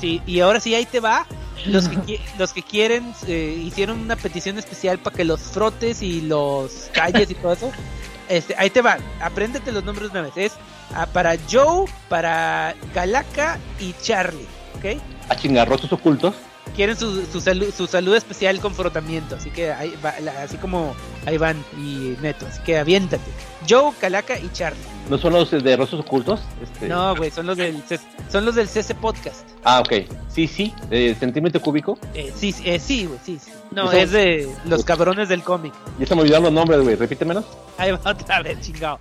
Sí, y ahora sí, ahí te va. Los que, los que quieren eh, hicieron una petición especial para que los frotes y los calles y todo eso. Este, ahí te va, apréndete los nombres una vez. Es ah, para Joe, para Calaca y Charlie, ¿ok? A chingarrosos ocultos. Quieren su, su, salud, su salud especial con frotamiento, así que ahí va, así como ahí van y Neto, así que aviéntate. Joe, Calaca y Charlie. ¿No son los de Rostros Ocultos? Este... No, güey, son los del son los del CC Podcast. Ah, ok. Sí, sí. ¿De centímetro cúbico? Eh, sí, eh, sí, güey, sí, sí. No, es de los cabrones del cómic. Ya se me olvidaron los nombres, güey. Repítemelos. Ahí va otra vez, chingado.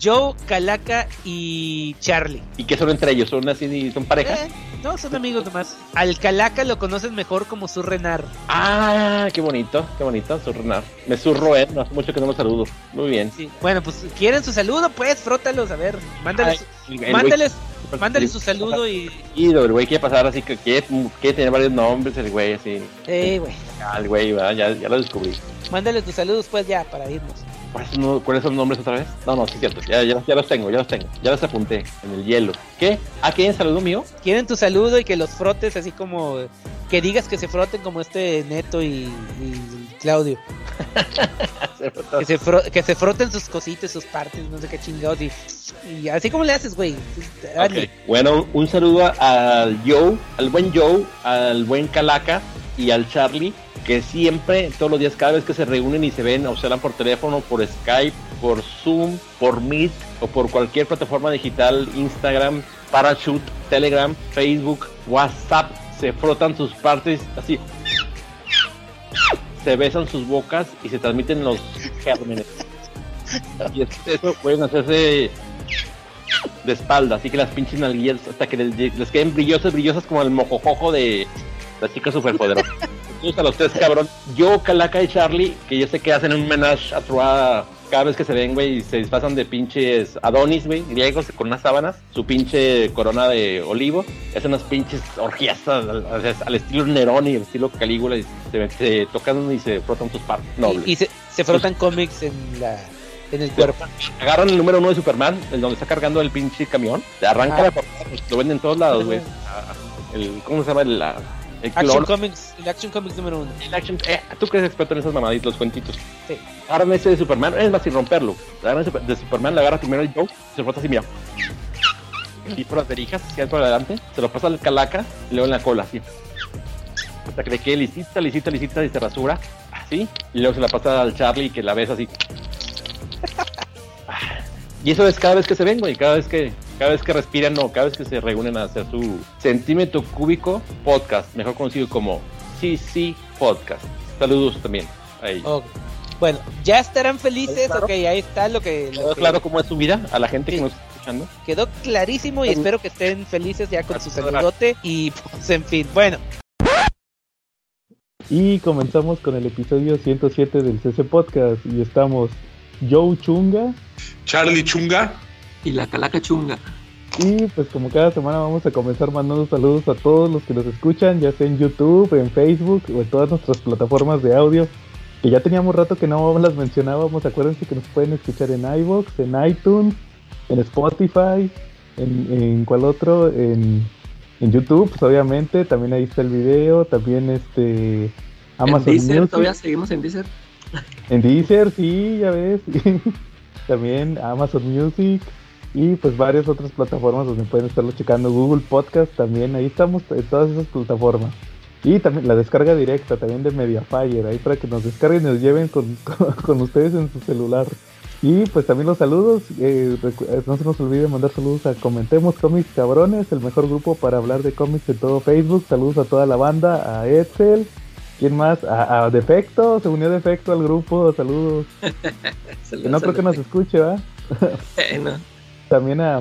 Joe, Calaca y Charlie. ¿Y qué son entre ellos? ¿Son así, son parejas? Eh, no, son amigos nomás. Al Calaca lo conocen mejor como Surrenar. Ah, qué bonito, qué bonito, Surrenar. Me surro, eh, no hace mucho que no lo saludo. Muy bien. Sí. Bueno, pues quieren su saludo, pues frótalos, a ver, mándales, Ay, mándales, mándales su saludo y... Y el güey quiere pasar así, que quiere, quiere tener varios nombres, el güey así. Eh, güey. Ah, el güey, ya, ya lo descubrí. Mándales tus saludos, pues ya, para irnos. ¿Cuáles son los nombres otra vez? No, no, sí es cierto. Ya, ya, ya, los tengo, ya los tengo. Ya los apunté en el hielo. ¿Qué? ¿Ah, quieren saludo mío? Quieren tu saludo y que los frotes así como... Que digas que se froten como este Neto y, y Claudio. se que, se fro que se froten sus cositas, sus partes, no sé qué chingados. Y, y así como le haces, güey. Okay. Bueno, un saludo al Joe, al buen Joe, al buen Calaca y al Charlie que siempre, todos los días, cada vez que se reúnen y se ven, o se hablan por teléfono, por Skype, por Zoom, por Meet o por cualquier plataforma digital, Instagram, Parachute, Telegram, Facebook, WhatsApp, se frotan sus partes así, se besan sus bocas y se transmiten los gérmenes. Y eso pueden hacerse de espalda, así que las pinches nalguillas hasta que les, queden brillosas, brillosas como el mojojojo de la chica superpoderosa. A los tres cabrón. Yo, Calaca y Charlie, que yo sé que hacen un menage a trois cada vez que se ven, güey, y se disfrazan de pinches Adonis, güey, griegos con unas sábanas, su pinche corona de olivo, hacen unas pinches orgías al, al estilo Nerón y el estilo Calígula, y se, se, tocan y se frotan sus partes nobles. Y, y se, se, frotan pues, cómics en la en el cuerpo. Agarran el número uno de Superman, el donde está cargando el pinche camión, arranca ah. la portada, lo venden en todos lados, güey. ¿Cómo se llama? La, el Action Comics, el Action Comics número uno. El Action, eh, tú que eres experto en esas mamaditas, los cuentitos. Sí. Agarran ese de Superman, es más, sin romperlo. Agarran ese de Superman, le agarra primero el Joe, se frota así, mira. Y por las verijas, se por adelante, se lo pasa al calaca y luego en la cola, así. Hasta que le quede lisita, lisita, lisita y se rasura, así. Y luego se la pasa al Charlie que la ves así. y eso es cada vez que se ven, güey, cada vez que cada vez que respiran o cada vez que se reúnen a hacer su centímetro cúbico podcast, mejor conocido como CC Podcast. Saludos también a ellos. Okay. Bueno, ya estarán felices, claro? ok, ahí está lo que... Lo que... claro cómo es su vida a la gente sí. que nos está escuchando. Quedó clarísimo y espero que estén felices ya con su saludote y pues en fin, bueno. Y comenzamos con el episodio 107 del CC Podcast y estamos Joe Chunga, Charlie Chunga y la Calaca Chunga. Y pues como cada semana vamos a comenzar mandando saludos a todos los que nos escuchan, ya sea en YouTube, en Facebook o en todas nuestras plataformas de audio, que ya teníamos rato que no las mencionábamos. Acuérdense que nos pueden escuchar en iVoox, en iTunes, en Spotify, en, en cuál otro, en, en, YouTube, pues obviamente, también ahí está el video, también este Amazon ¿En Deezer? Music. ¿Todavía seguimos en Deezer? En Deezer, sí, ya ves. también Amazon Music y pues varias otras plataformas donde pueden estarlo checando. Google Podcast también, ahí estamos en todas esas plataformas. Y también la descarga directa también de Mediafire, ahí para que nos descarguen y nos lleven con, con, ustedes en su celular. Y pues también los saludos, eh, no se nos olvide mandar saludos a Comentemos Cómics Cabrones, el mejor grupo para hablar de cómics en todo Facebook. Saludos a toda la banda, a Edsel, ¿quién más? A, a Defecto, se unió Defecto al grupo, saludos. saludos no creo que nos escuche, ¿va? no. También a,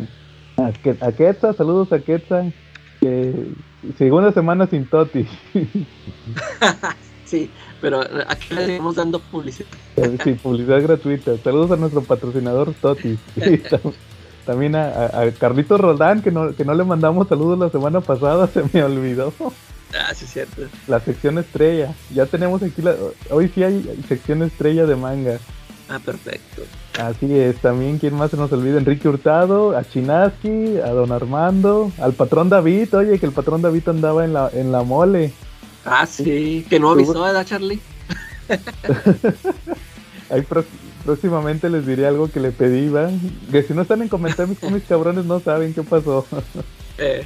a, a Quetza, saludos a Quetza, que segunda semana sin Toti. sí, pero aquí le estamos dando publicidad. sí, publicidad gratuita. Saludos a nuestro patrocinador Toti. También a, a, Carlitos Roldán, que no, que no le mandamos saludos la semana pasada, se me olvidó. Ah, sí, es cierto. La sección estrella. Ya tenemos aquí, la, hoy sí hay sección estrella de manga. Ah, perfecto. Así es, también, ¿quién más se nos olvida? Enrique Hurtado, a Chinaski, a Don Armando, al patrón David, oye, que el patrón David andaba en la, en la mole. Ah, sí, que no avisó, ¿verdad, Charlie? Ahí próximamente les diré algo que le pedí, ¿va? Que si no están en comentarios mis cabrones no saben qué pasó. Eh,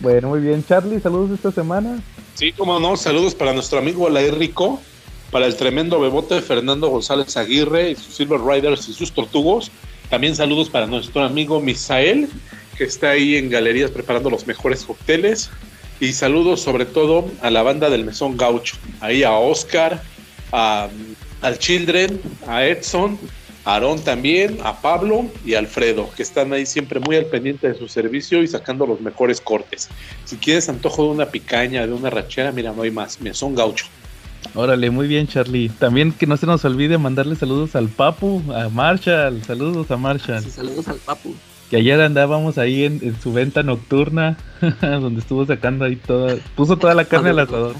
bueno, muy bien. Charlie, saludos esta semana. Sí, como no, saludos para nuestro amigo Alain Rico, para el tremendo bebote Fernando González Aguirre y sus Silver Riders y sus tortugos. También saludos para nuestro amigo Misael, que está ahí en galerías preparando los mejores cócteles. Y saludos sobre todo a la banda del Mesón Gaucho, ahí a Oscar, a, al Children, a Edson, Aarón también, a Pablo y a Alfredo, que están ahí siempre muy al pendiente de su servicio y sacando los mejores cortes. Si quieres antojo de una picaña, de una rachera, mira, no hay más, Mesón Gaucho. Órale, muy bien, Charlie. También que no se nos olvide mandarle saludos al Papu, a Marshall. Saludos a Marshall. sí, saludos al papu. Que ayer andábamos ahí en, en su venta nocturna, donde estuvo sacando ahí toda, puso toda la carne al asador.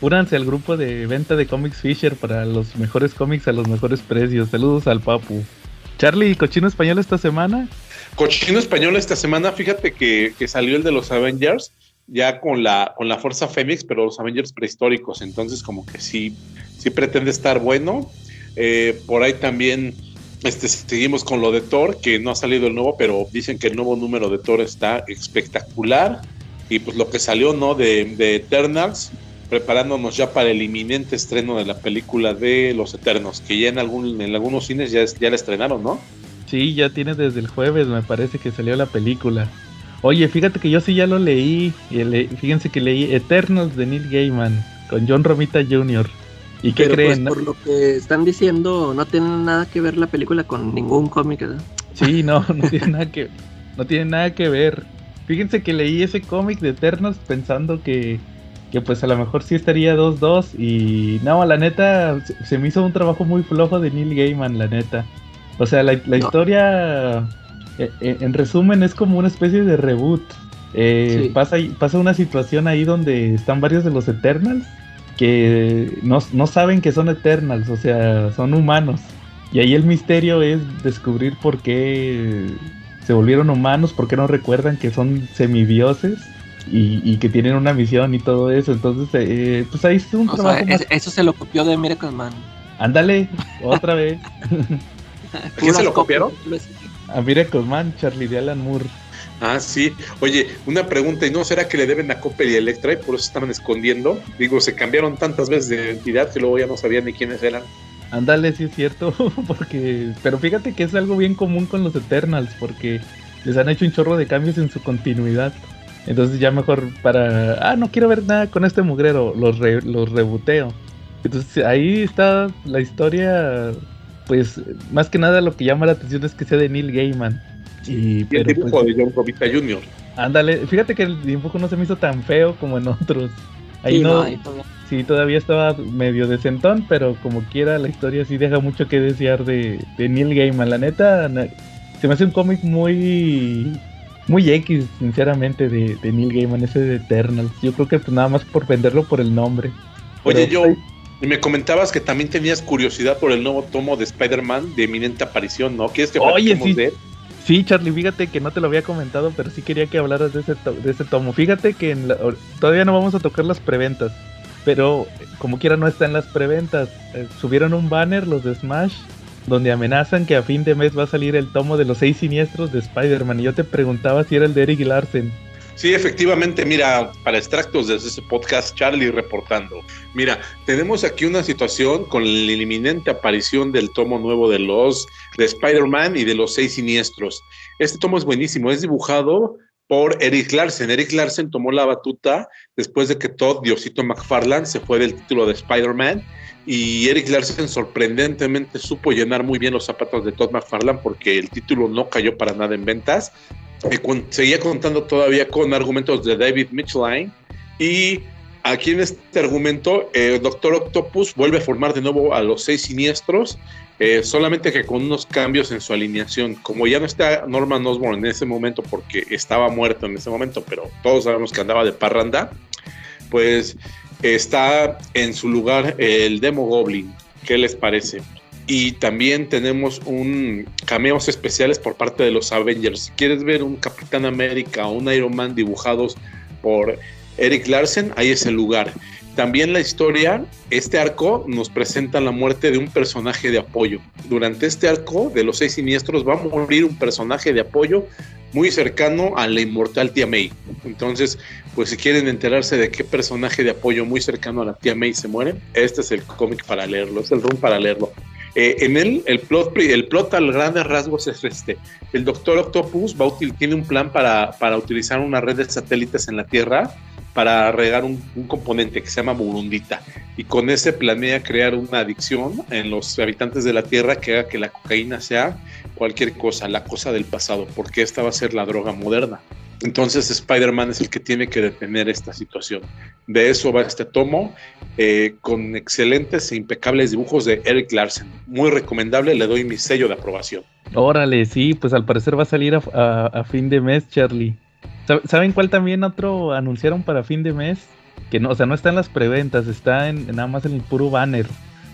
Únanse al grupo de venta de Comics Fisher para los mejores cómics a los mejores precios. Saludos al Papu. Charlie, cochino español esta semana. Cochino español esta semana, fíjate que, que salió el de los Avengers, ya con la, con la Fuerza Fénix, pero los Avengers prehistóricos, entonces como que sí, sí pretende estar bueno. Eh, por ahí también este, seguimos con lo de Thor, que no ha salido el nuevo, pero dicen que el nuevo número de Thor está espectacular. Y pues lo que salió, ¿no? De, de Eternals, preparándonos ya para el inminente estreno de la película de Los Eternos, que ya en, algún, en algunos cines ya, ya la estrenaron, ¿no? Sí, ya tiene desde el jueves, me parece que salió la película. Oye, fíjate que yo sí ya lo leí. y le- fíjense que leí Eternals de Neil Gaiman con John Romita Jr. ¿Y qué Pero creen? pues por lo que están diciendo, no tiene nada que ver la película con ningún cómic, ¿verdad? Sí, no, no tiene nada que no tiene nada que ver. Fíjense que leí ese cómic de Eternals pensando que, que pues a lo mejor sí estaría 2-2 y no, la neta se, me hizo un trabajo muy flojo de Neil Gaiman, la neta. O sea, la, la No. historia eh, eh, en resumen es como una especie de reboot. Eh, Sí. pasa, pasa una situación ahí donde están varios de los Eternals que no, no saben que son Eternals, o sea, son humanos. Y ahí el misterio es descubrir por qué se volvieron humanos, por qué no recuerdan que son semidioses y, y que tienen una misión y todo eso. Entonces, eh, pues ahí es un O sea, trabajo más... es- eso se lo copió de Miracle Man. Ándale, otra vez. ¿A quién se lo copiaron? A Miracle Man, Charlie de Alan Moore. Ah, sí. Oye, una pregunta, ¿y no será que le deben a Coppel y Electra y por eso estaban escondiendo? Digo, se cambiaron tantas veces de identidad que luego ya no sabían ni quiénes eran. Ándale, sí es cierto, porque... Pero fíjate que es algo bien común con los Eternals, porque les han hecho un chorro de cambios en su continuidad. Entonces ya mejor para... Ah, no quiero ver nada con este mugrero, los, re- los rebuteo. Entonces ahí está la historia, pues más que nada lo que llama la atención es que sea de Neil Gaiman. Y, Y el pero, dibujo pues, de John Romita Jr. ándale, fíjate que el dibujo no se me hizo tan feo como en otros. Ahí Sí, no, no, ahí todavía- Sí, todavía estaba medio decentón, pero como quiera la historia sí deja mucho que desear de, de Neil Gaiman. La neta, se me hace un cómic muy muy X, sinceramente, de, de Neil Gaiman, ese de Eternals. Yo creo que pues, nada más por venderlo por el nombre. Oye, Pero, Joe, y me comentabas que también tenías curiosidad por el nuevo tomo de Spider-Man de eminente aparición, ¿no? ¿Quieres que Oye, sí. de él? Sí, Charlie, fíjate que no te lo había comentado, pero sí quería que hablaras de ese, to- de ese tomo. Fíjate que en la- todavía no vamos a tocar las preventas, pero como quiera no está en las preventas. Eh, subieron un banner los de Smash donde amenazan que a fin de mes va a salir el tomo de los seis siniestros de Spider-Man y yo te preguntaba si era el de Eric Larsen. Sí, efectivamente, mira, para extractos de ese podcast, Charlie reportando. Mira, tenemos aquí una situación con la inminente aparición del tomo nuevo de los de Spider-Man y de los seis siniestros. Este tomo es buenísimo, es dibujado por Eric Larsen. Eric Larsen tomó la batuta después de que Todd Diosito McFarlane se fue del título de Spider-Man y Eric Larsen sorprendentemente supo llenar muy bien los zapatos de Todd McFarlane porque el título no cayó para nada en ventas seguía contando todavía con argumentos de David Mitchell y aquí en este argumento eh, Doctor Octopus vuelve a formar de nuevo a los seis siniestros eh, solamente que con unos cambios en su alineación como ya no está Norman Osborn en ese momento porque estaba muerto en ese momento pero todos sabemos que andaba de parranda pues está en su lugar el Demo Goblin ¿qué les parece? Y también tenemos un cameos especiales por parte de los Avengers. Si quieres ver un Capitán América o un Iron Man dibujados por Eric Larsen, ahí es el lugar. También la historia, este arco nos presenta la muerte de un personaje de apoyo. Durante este arco de los seis siniestros va a morir un personaje de apoyo muy cercano a la inmortal tía May. Entonces, pues si quieren enterarse de qué personaje de apoyo muy cercano a la tía May se muere, este es el cómic para leerlo, es el room para leerlo. Eh, en él, el plot, el plot al grandes rasgos es este. El Doctor Octopus va tiene un plan para, para utilizar una red de satélites en la Tierra para regar un, componente que se llama burundita y con ese planea crear una adicción en los habitantes de la Tierra que haga que la cocaína sea cualquier cosa, la cosa del pasado, porque esta va a ser la droga moderna. Entonces Spider-Man es el que tiene que detener esta situación. De eso va este tomo, eh, con excelentes e impecables dibujos de Eric Larsen. Muy recomendable, le doy mi sello de aprobación. Órale, sí, pues al parecer va a salir a fin de mes, Charlie. ¿Saben cuál también otro anunciaron para fin de mes? Que no, o sea, no está en las preventas, está en, nada más en el puro banner.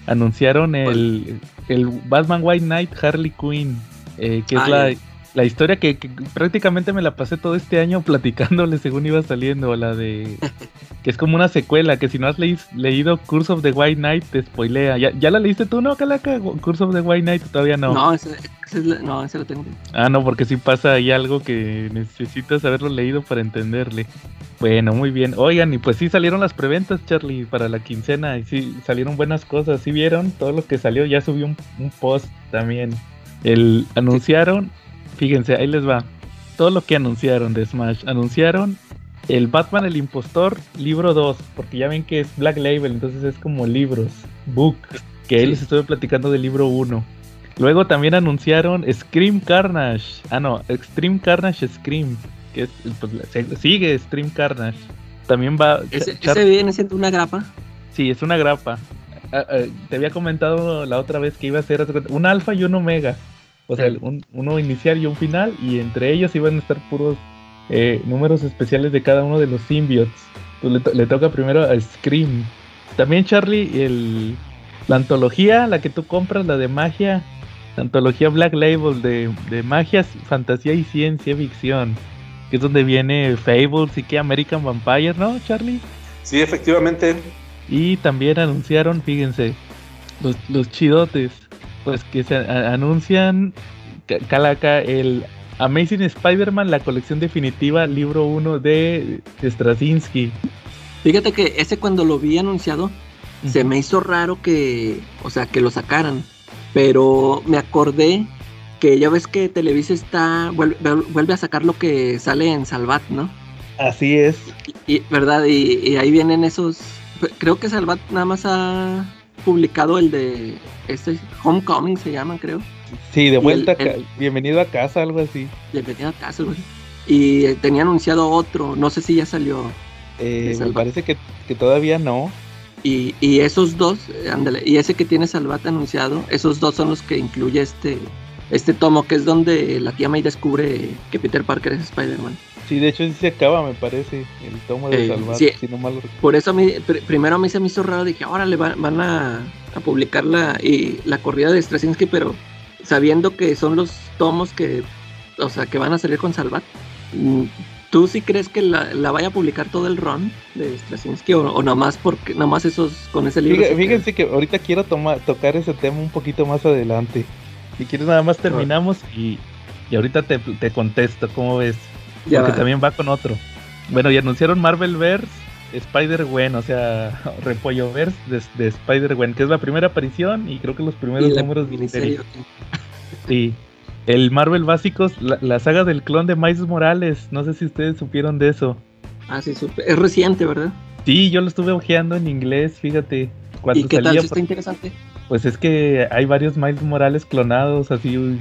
Anunciaron el, el Batman White Knight Harley Quinn, eh, que es ah, la, la historia que, prácticamente me la pasé todo este año platicándole según iba saliendo, la de que es como una secuela, que si no has leído Curse of the White Knight te spoilea. ¿Ya, la leíste tú, no, Calaca? Curse of the White Knight todavía no. No, ese, no, ese lo tengo. Ah, no, porque si pasa ahí algo que necesitas haberlo leído para entenderle. Bueno, muy bien. Oigan, y pues sí salieron las preventas, Charlie, para la quincena. Y sí salieron buenas cosas. ¿Sí vieron? Todo lo que salió. Ya subió un, un post también. El anunciaron Fíjense, ahí les va. Todo lo que anunciaron de Smash. Anunciaron el Batman el Impostor, libro 2, porque ya ven que es Black Label, entonces es como libros, book, que ahí les estuve platicando del libro 1. Luego también anunciaron Scream Carnage. Ah, no, Extreme Carnage Scream, que es, pues, sigue Scream Carnage. También va... ¿Ese, ¿Ese, viene siendo una grapa? Sí, es una grapa. Ah, ah, te había comentado la otra vez que iba a ser un alfa y un omega. O sea, un, uno inicial y un final, y entre ellos iban a estar puros eh, números especiales de cada uno de los symbiotes. Pues le, toca primero a Scream. También, Charlie, el, la antología, la que tú compras, la de magia, la antología Black Label de, de magia, fantasía y ciencia ficción, que es donde viene Fables y que American Vampire, ¿no, Charlie? Sí, efectivamente. Y también anunciaron, fíjense, los, los chidotes pues que se anuncian Calaca el Amazing Spider-Man, la colección definitiva, libro 1 de Straczynski. Fíjate que ese cuando lo vi anunciado, se me hizo raro que, o sea, que lo sacaran. Pero me acordé que ya ves que Televisa está, vuelve, a sacar lo que sale en Salvat, ¿no? Así es. Y, ¿Verdad? Y, y, ahí vienen esos, creo que Salvat nada más ha publicado el de este Homecoming se llama, creo. Sí, de vuelta, bienvenido a casa, algo así. Bienvenido a casa, güey. Y eh, tenía anunciado otro, no sé si ya salió. Eh, me parece que, todavía no. Y, y esos dos, ándale, y ese que tiene Salvat anunciado, esos dos son los que incluye este, este tomo, que es donde la tía May descubre que Peter Parker es Spider-Man. Sí, de hecho sí se acaba, me parece, el tomo de Salvat, si no mal Por eso a mí, primero a mí se me hizo raro, dije, ahora le van a, a publicar la, y, la corrida de Straczynski, pero sabiendo que son los tomos que, o sea, que van a salir con Salvat. Mm, ¿Tú sí crees que la, vaya a publicar todo el run de Straczynski o, nomás porque nomás esos con ese libro? Fíjense, que ahorita quiero tocar ese tema un poquito más adelante. Si quieres nada más terminamos y, y ahorita te, te contesto, ¿cómo ves? Porque también va con otro. Bueno, y anunciaron Marvel Verse Spider-Gwen, o sea, Repollo Verse de, Spider-Gwen, que es la primera aparición y creo que los primeros números de serie. Sí. El Marvel Básicos, la, saga del clon de Miles Morales, no sé si ustedes supieron de eso. Ah, sí, es reciente, ¿verdad? Sí, yo lo estuve ojeando en inglés, fíjate. ¿Y qué tal? ¿Está interesante? Pues es que hay varios Miles Morales clonados, así.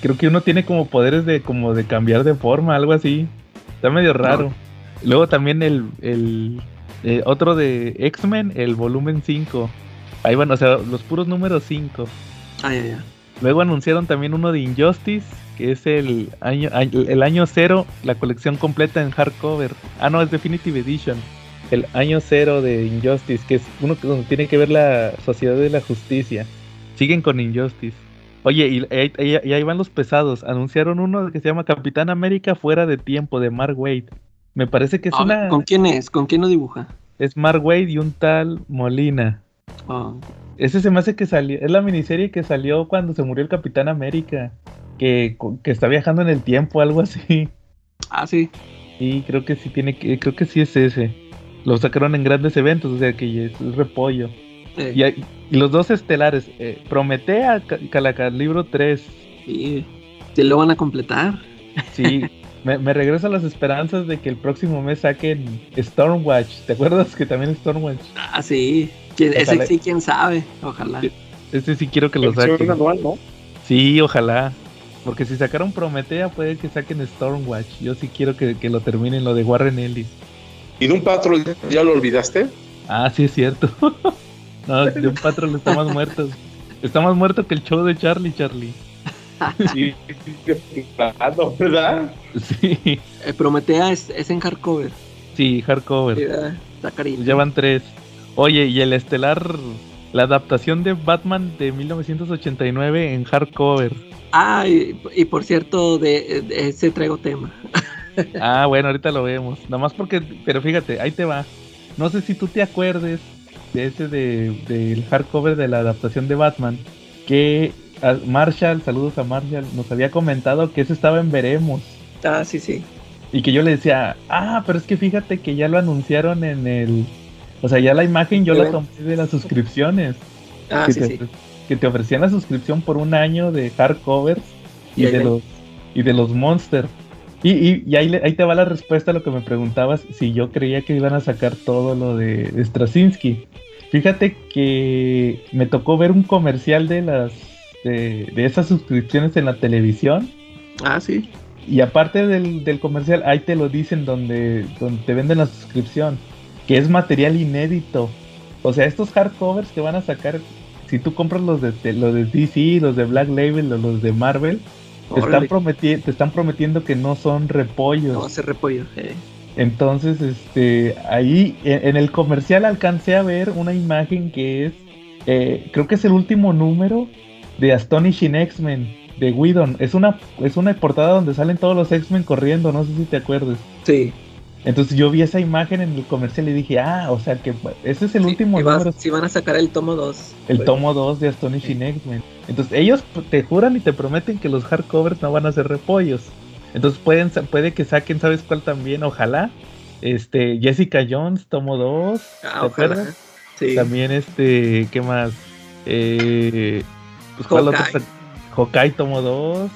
Creo que uno tiene como poderes de como de cambiar de forma, algo así. Está medio raro. Luego también el, el eh, otro de X-Men, el volumen 5. Ahí van, o sea, los puros números 5. Ah, ya, ya. Luego anunciaron también uno de Injustice, que es el año, el año cero, la colección completa en hardcover. Ah, no, es Definitive Edition. El año cero de Injustice, que es uno que tiene que ver la Sociedad de la Justicia. Siguen con Injustice. Oye, y, y- y- y ahí van los pesados. Anunciaron uno que se llama Capitán América fuera de tiempo de Mark Wade. Me parece que es una ¿Con quién es? ¿Con quién lo dibuja? es Mark Wade y un tal Molina. Oh, Ese se me hace que salió, es la miniserie que salió cuando se murió el Capitán América, que, que está viajando en el tiempo, algo así. Ah, sí. Y creo que sí tiene que, creo que sí es ese. Lo sacaron en grandes eventos, o sea que ya es, es repollo. Eh, Y, hay- y los dos estelares, eh, Prometea, Ca- Calaca, libro 3. sí. Sí lo van a completar. Sí, me, me regreso a las esperanzas de que el próximo mes saquen Stormwatch. ¿Te acuerdas que también es Stormwatch? Ah, sí. ¿Quién- Ojalá. Ese sí, quién sabe. Ojalá. Ese sí quiero que lo saquen. anual, ¿no? Sí, ojalá. Porque si sacaron Prometea, puede que saquen Stormwatch. Yo sí quiero que, que lo terminen, lo de Warren Ellis. ¿Y de un patrón ya lo olvidaste? Ah, sí es cierto. no, de un patrón está más muerto. Está más muerto que el show de Charlie, Charlie. Sí, claro, ¿verdad? Sí, Eh, Prometea es, es en hardcover. sí, hardcover. Sí, carito. Ya van tres. Oye, y el estelar, la adaptación de Batman de 1989 en hardcover. Ah, y, y por cierto, de, de ese traigo tema. Ah, bueno, ahorita lo vemos. Nada más porque, pero fíjate, ahí te va. No sé si tú te acuerdes de ese de, del hardcover de la adaptación de Batman, que a Marshall, saludos a Marshall, nos había comentado que ese estaba en Veremos. Ah, sí, sí. Y que yo le decía, ah, pero es que fíjate que ya lo anunciaron en el... O sea, ya la imagen yo la tomé de las suscripciones. Ah, que, sí, te, sí. que te ofrecían la suscripción por un año de hardcovers y, de ven. los y de los monsters. Y, y, y ahí, te va la respuesta a lo que me preguntabas si yo creía que iban a sacar todo lo de, de Straczynski. Fíjate que me tocó ver un comercial de las de, de esas suscripciones en la televisión Ah, sí. y aparte del, del comercial ahí te lo dicen donde, donde te venden la suscripción que es material inédito. O sea, estos hardcovers que van a sacar, si tú compras los de, de- los de DC, los de Black Label o los de Marvel, te están, prometi- te están prometiendo que no son repollos. No, ese repollo. eh. Entonces, este, ahí en, en el comercial alcancé a ver una imagen que es, eh, creo que es el último número de Astonishing X-Men de Whedon. Es una, es una portada donde salen todos los X-Men corriendo, no sé si te acuerdas. Sí. Entonces yo vi esa imagen en el comercial y dije, ah, o sea que ese es el Sí, último número, sí van a sacar el tomo 2. el tomo 2 de Astonishing X-Men. Entonces ellos te juran y te prometen que los hardcovers no van a ser repollos. Entonces pueden, puede que saquen, ¿sabes cuál también? Ojalá. Este, Jessica Jones, tomo 2. Ah, ¿te ojalá. acuerdas? Sí. También este, ¿qué más? Eh, pues cuál otro Hawkeye tomo 2.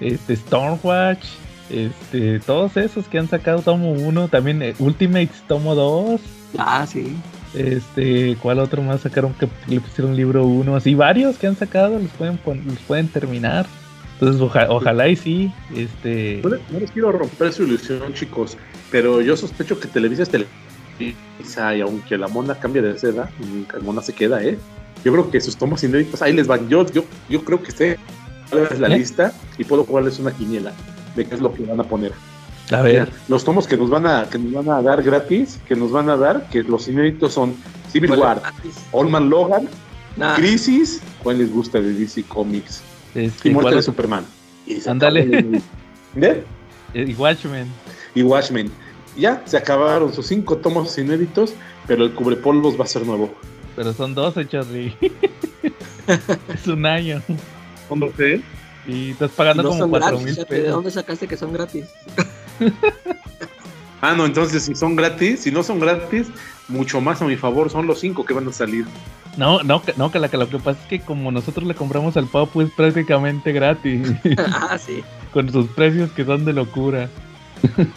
Este, Stormwatch. Este, todos esos que han sacado tomo 1. También eh, Ultimates tomo 2. Ah, sí. Este, ¿cuál otro más sacaron que le pusieron libro 1? Así varios que han sacado los pueden los pueden terminar. Entonces, oja- ojalá y sí, este, No les, no les quiero romper su ilusión, chicos, pero yo sospecho que Televisa es Televisa y aunque la mona cambie de seda, mm, la mona se queda, ¿eh? Yo creo que sus tomos inéditos, ahí les van. Yo, yo, yo creo que sé cuál es la ¿Eh? lista y puedo jugarles una quiniela de qué es lo que van a poner. a ver, Los tomos que nos van a, que nos van a dar gratis, que nos van a dar, que los inéditos son Civil Bueno, War, gratis. Old Man Logan, Nah, Crisis, ¿cuál les gusta de DC Comics? este, Y Muerte ¿cuál de es? Superman. Ándale. el- ¿Eh? y Watchmen. y Watchmen. Ya, se acabaron sus cinco tomos inéditos, pero el cubrepolvos va a ser nuevo. Pero son 12, Charlie. es un año. ¿Cuándo sé? Y estás pagando no como son 4 gratis. mil fíjate, ¿De pesos. dónde sacaste que son gratis? Ah, no, entonces si son gratis, si no son gratis, mucho más a mi favor, son los cinco que van a salir. No, no, no, que la- que lo que pasa es que como nosotros le compramos al Papu es prácticamente gratis. ah, sí. con sus precios que son de locura.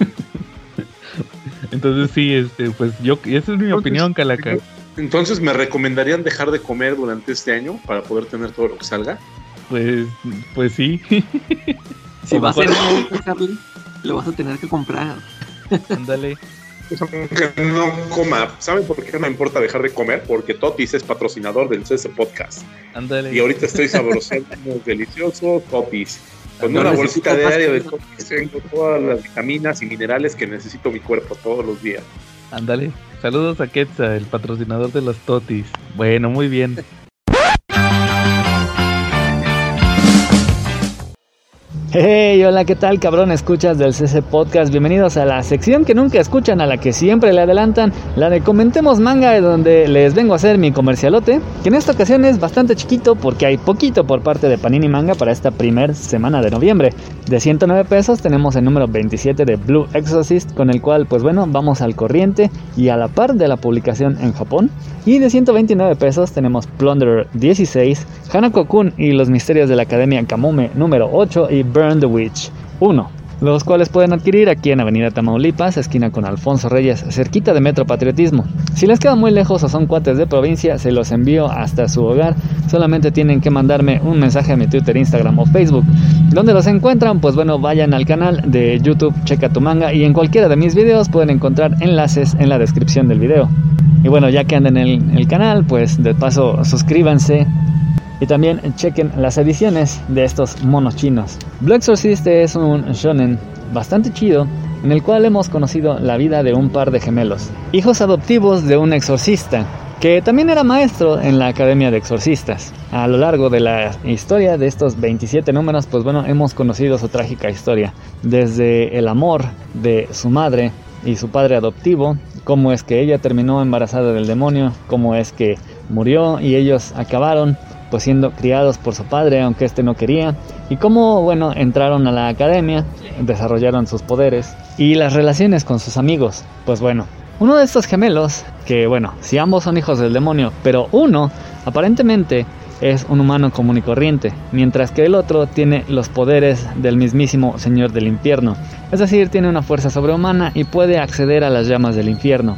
Entonces sí, este, pues yo, esa es mi Entonces, opinión, Calaca. Entonces, ¿me recomendarían dejar de comer durante este año para poder tener todo lo que salga? Pues, pues sí. Si vas mejor- a Charlie, lo vas a tener que comprar. Ándale. Pues, aunque no coma. ¿Saben por qué no me importa dejar de comer? Porque Totis es patrocinador del CS Podcast. Ándale. Y ahorita estoy saboreando unos deliciosos Totis. Con No una bolsita más diaria de. Totis tengo todas las vitaminas y minerales que necesito mi cuerpo todos los días. Ándale. Saludos a Quetza, el patrocinador de los Totis. Bueno, muy bien. Hey, hola, ¿qué tal, cabrón? Escuchas del CC Podcast. Bienvenidos a la sección que nunca escuchan, a la que siempre le adelantan, la de Comentemos Manga, donde les vengo a hacer mi comercialote, que en esta ocasión es bastante chiquito porque hay poquito por parte de Panini Manga para esta primera semana de noviembre. De 109 pesos tenemos el número 27 de Blue Exorcist, con el cual, pues bueno, vamos al corriente y a la par de la publicación en Japón. Y de 129 pesos tenemos Plunderer 16, Hanako-kun y los misterios de la Academia Kamome número 8 y Burn the Witch 1, los cuales pueden adquirir aquí en Avenida Tamaulipas, esquina con Alfonso Reyes, cerquita de Metro Patriotismo. Si les queda muy lejos o son cuates de provincia, se los envío hasta su hogar. Solamente tienen que mandarme un mensaje a mi Twitter, Instagram o Facebook. ¿Dónde los encuentran? Pues bueno, vayan al canal de YouTube Checa tu manga y en cualquiera de mis videos pueden encontrar enlaces en la descripción del video. Y bueno, ya que andan en el, el canal, pues de paso suscríbanse, y también chequen las ediciones de estos monos chinos. Blue Exorcist es un shonen bastante chido en el cual hemos conocido la vida de un par de gemelos, hijos adoptivos de un exorcista, que también era maestro en la Academia de Exorcistas. A lo largo de la historia de estos 27 números, pues bueno, hemos conocido su trágica historia, desde el amor de su madre y su padre adoptivo, cómo es que ella terminó embarazada del demonio, cómo es que murió y ellos acabaron pues siendo criados por su padre, aunque este no quería, y cómo, bueno, entraron a la academia, desarrollaron sus poderes y las relaciones con sus amigos. Pues bueno, uno de estos gemelos, que bueno, si ambos son hijos del demonio, pero uno aparentemente es un humano común y corriente, mientras que el otro tiene los poderes del mismísimo Señor del Infierno, es decir, tiene una fuerza sobrehumana y puede acceder a las llamas del infierno.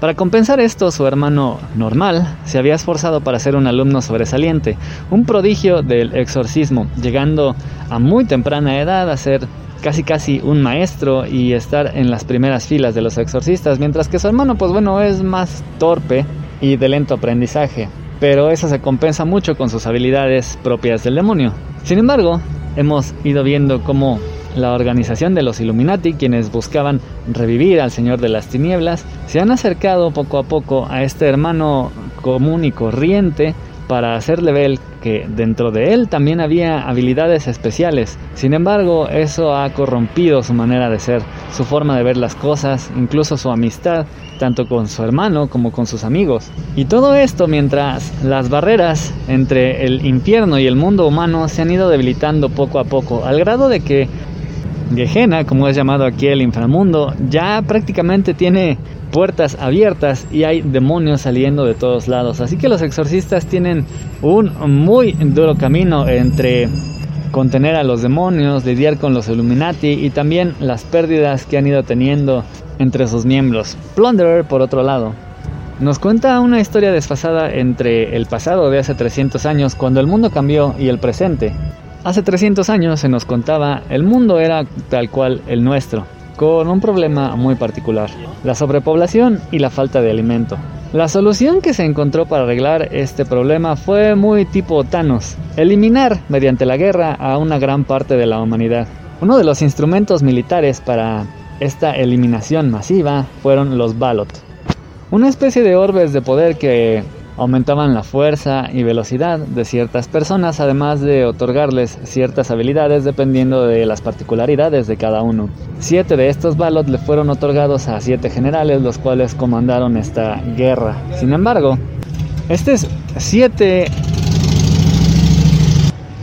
Para compensar esto, su hermano normal se había esforzado para ser un alumno sobresaliente, un prodigio del exorcismo, llegando a muy temprana edad a ser casi casi un maestro y estar en las primeras filas de los exorcistas, mientras que su hermano pues bueno es más torpe y de lento aprendizaje, pero eso se compensa mucho con sus habilidades propias del demonio. Sin embargo, hemos ido viendo cómo la organización de los Illuminati, quienes buscaban revivir al Señor de las Tinieblas, se han acercado poco a poco a este hermano común y corriente para hacerle ver que dentro de él también había habilidades especiales. Sin embargo, eso ha corrompido su manera de ser, su forma de ver las cosas, incluso su amistad, tanto con su hermano como con sus amigos. Y todo esto mientras las barreras entre el infierno y el mundo humano se han ido debilitando poco a poco, al grado de que Gehenna, como es llamado aquí el inframundo, ya prácticamente tiene puertas abiertas y hay demonios saliendo de todos lados. Así que los exorcistas tienen un muy duro camino entre contener a los demonios, lidiar con los Illuminati y también las pérdidas que han ido teniendo entre sus miembros. Plunderer, por otro lado, nos cuenta una historia desfasada entre el pasado de hace 300 años, cuando el mundo cambió, y el presente, Hace 300 años se nos contaba el mundo era tal cual el nuestro, con un problema muy particular, la sobrepoblación y la falta de alimento. La solución que se encontró para arreglar este problema fue muy tipo Thanos, eliminar mediante la guerra a una gran parte de la humanidad. Uno de los instrumentos militares para esta eliminación masiva fueron los Balot, una especie de orbes de poder que aumentaban la fuerza y velocidad de ciertas personas, además de otorgarles ciertas habilidades dependiendo de las particularidades de cada uno. Siete de estos balot le fueron otorgados a siete generales, los cuales comandaron esta guerra. Sin embargo, estos siete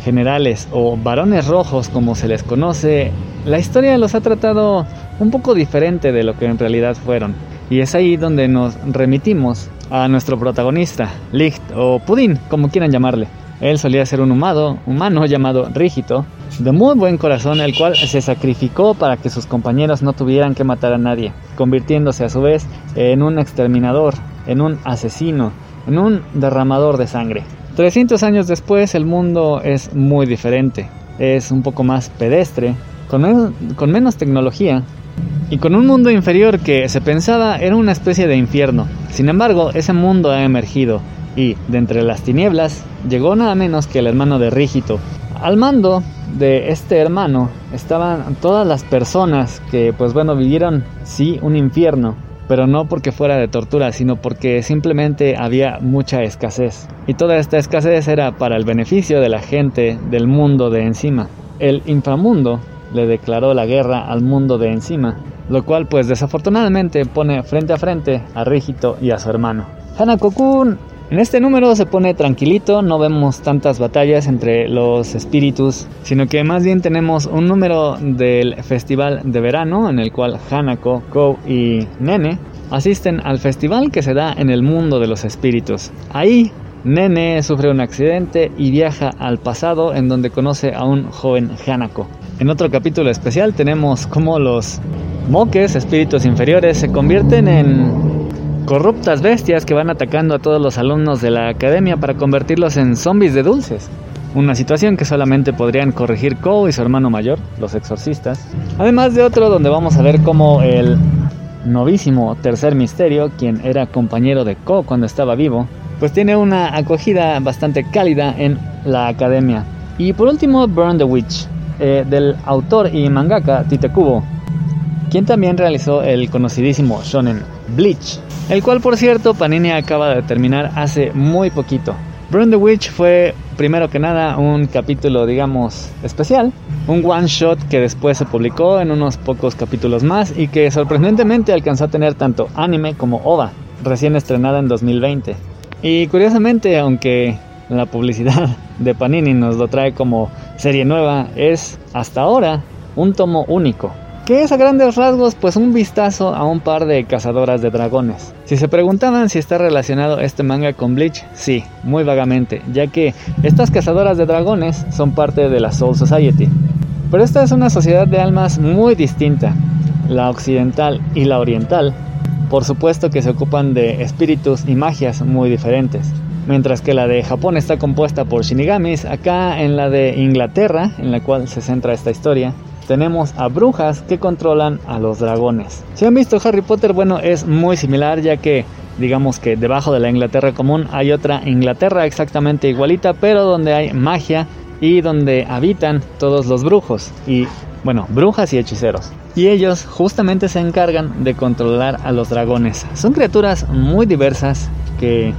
generales o varones rojos, como se les conoce, la historia los ha tratado un poco diferente de lo que en realidad fueron. Y es ahí donde nos remitimos a nuestro protagonista, Licht o Pudín, como quieran llamarle. Él solía ser un humano, humano llamado Rígito, de muy buen corazón, el cual se sacrificó para que sus compañeros no tuvieran que matar a nadie, convirtiéndose a su vez en un exterminador, en un asesino, en un derramador de sangre. 300 años después el mundo es muy diferente, es un poco más pedestre, con con menos tecnología, y con un mundo inferior que se pensaba era una especie de infierno. Sin embargo, ese mundo ha emergido y, de entre las tinieblas, llegó nada menos que el hermano de Rígito. Al mando de este hermano estaban todas las personas que, pues bueno, vivieron, sí, un infierno, pero no porque fuera de tortura, sino porque simplemente había mucha escasez. Y toda esta escasez era para el beneficio de la gente del mundo de encima. el inframundo le declaró la guerra al mundo de encima, lo cual pues desafortunadamente pone frente a frente a Rígito y a su hermano. Hanako-kun en este número se pone tranquilito, no vemos tantas batallas entre los espíritus, sino que más bien tenemos un número del festival de verano en el cual Hanako, Kou y Nene asisten al festival que se da en el mundo de los espíritus. Ahí Nene sufre un accidente y viaja al pasado en donde conoce a un joven Hanako. En otro capítulo especial tenemos cómo los moques, espíritus inferiores, se convierten en corruptas bestias que van atacando a todos los alumnos de la academia para convertirlos en zombies de dulces. Una situación que solamente podrían corregir Cole y su hermano mayor, los exorcistas. Además de otro donde vamos a ver cómo el novísimo tercer misterio, quien era compañero de Ko cuando estaba vivo, pues tiene una acogida bastante cálida en la academia. Y por último, Burn the Witch, eh, del autor y mangaka Tite Kubo, quien también realizó el conocidísimo shonen Bleach, el cual por cierto Panini acaba de terminar hace muy poquito. Burn the Witch fue primero que nada un capítulo digamos especial, un one shot que después se publicó en unos pocos capítulos más y que sorprendentemente alcanzó a tener tanto anime como OVA, recién estrenada en 2020. Y curiosamente, aunque la publicidad de Panini nos lo trae como serie nueva, es hasta ahora un tomo único, que es a grandes rasgos pues un vistazo a un par de cazadoras de dragones. Si se preguntaban si está relacionado este manga con Bleach, sí, muy vagamente, ya que estas cazadoras de dragones son parte de la Soul Society. Pero esta es una sociedad de almas muy distinta, la occidental y la oriental, por supuesto que se ocupan de espíritus y magias muy diferentes. Mientras que la de Japón está compuesta por shinigamis, acá en la de Inglaterra, en la cual se centra esta historia, tenemos a brujas que controlan a los dragones. Si han visto Harry Potter, bueno, es muy similar ya que digamos que debajo de la Inglaterra común hay otra Inglaterra exactamente igualita, pero donde hay magia y donde habitan todos los brujos y bueno, brujas y hechiceros. Y ellos justamente se encargan de controlar a los dragones. Son criaturas muy diversas que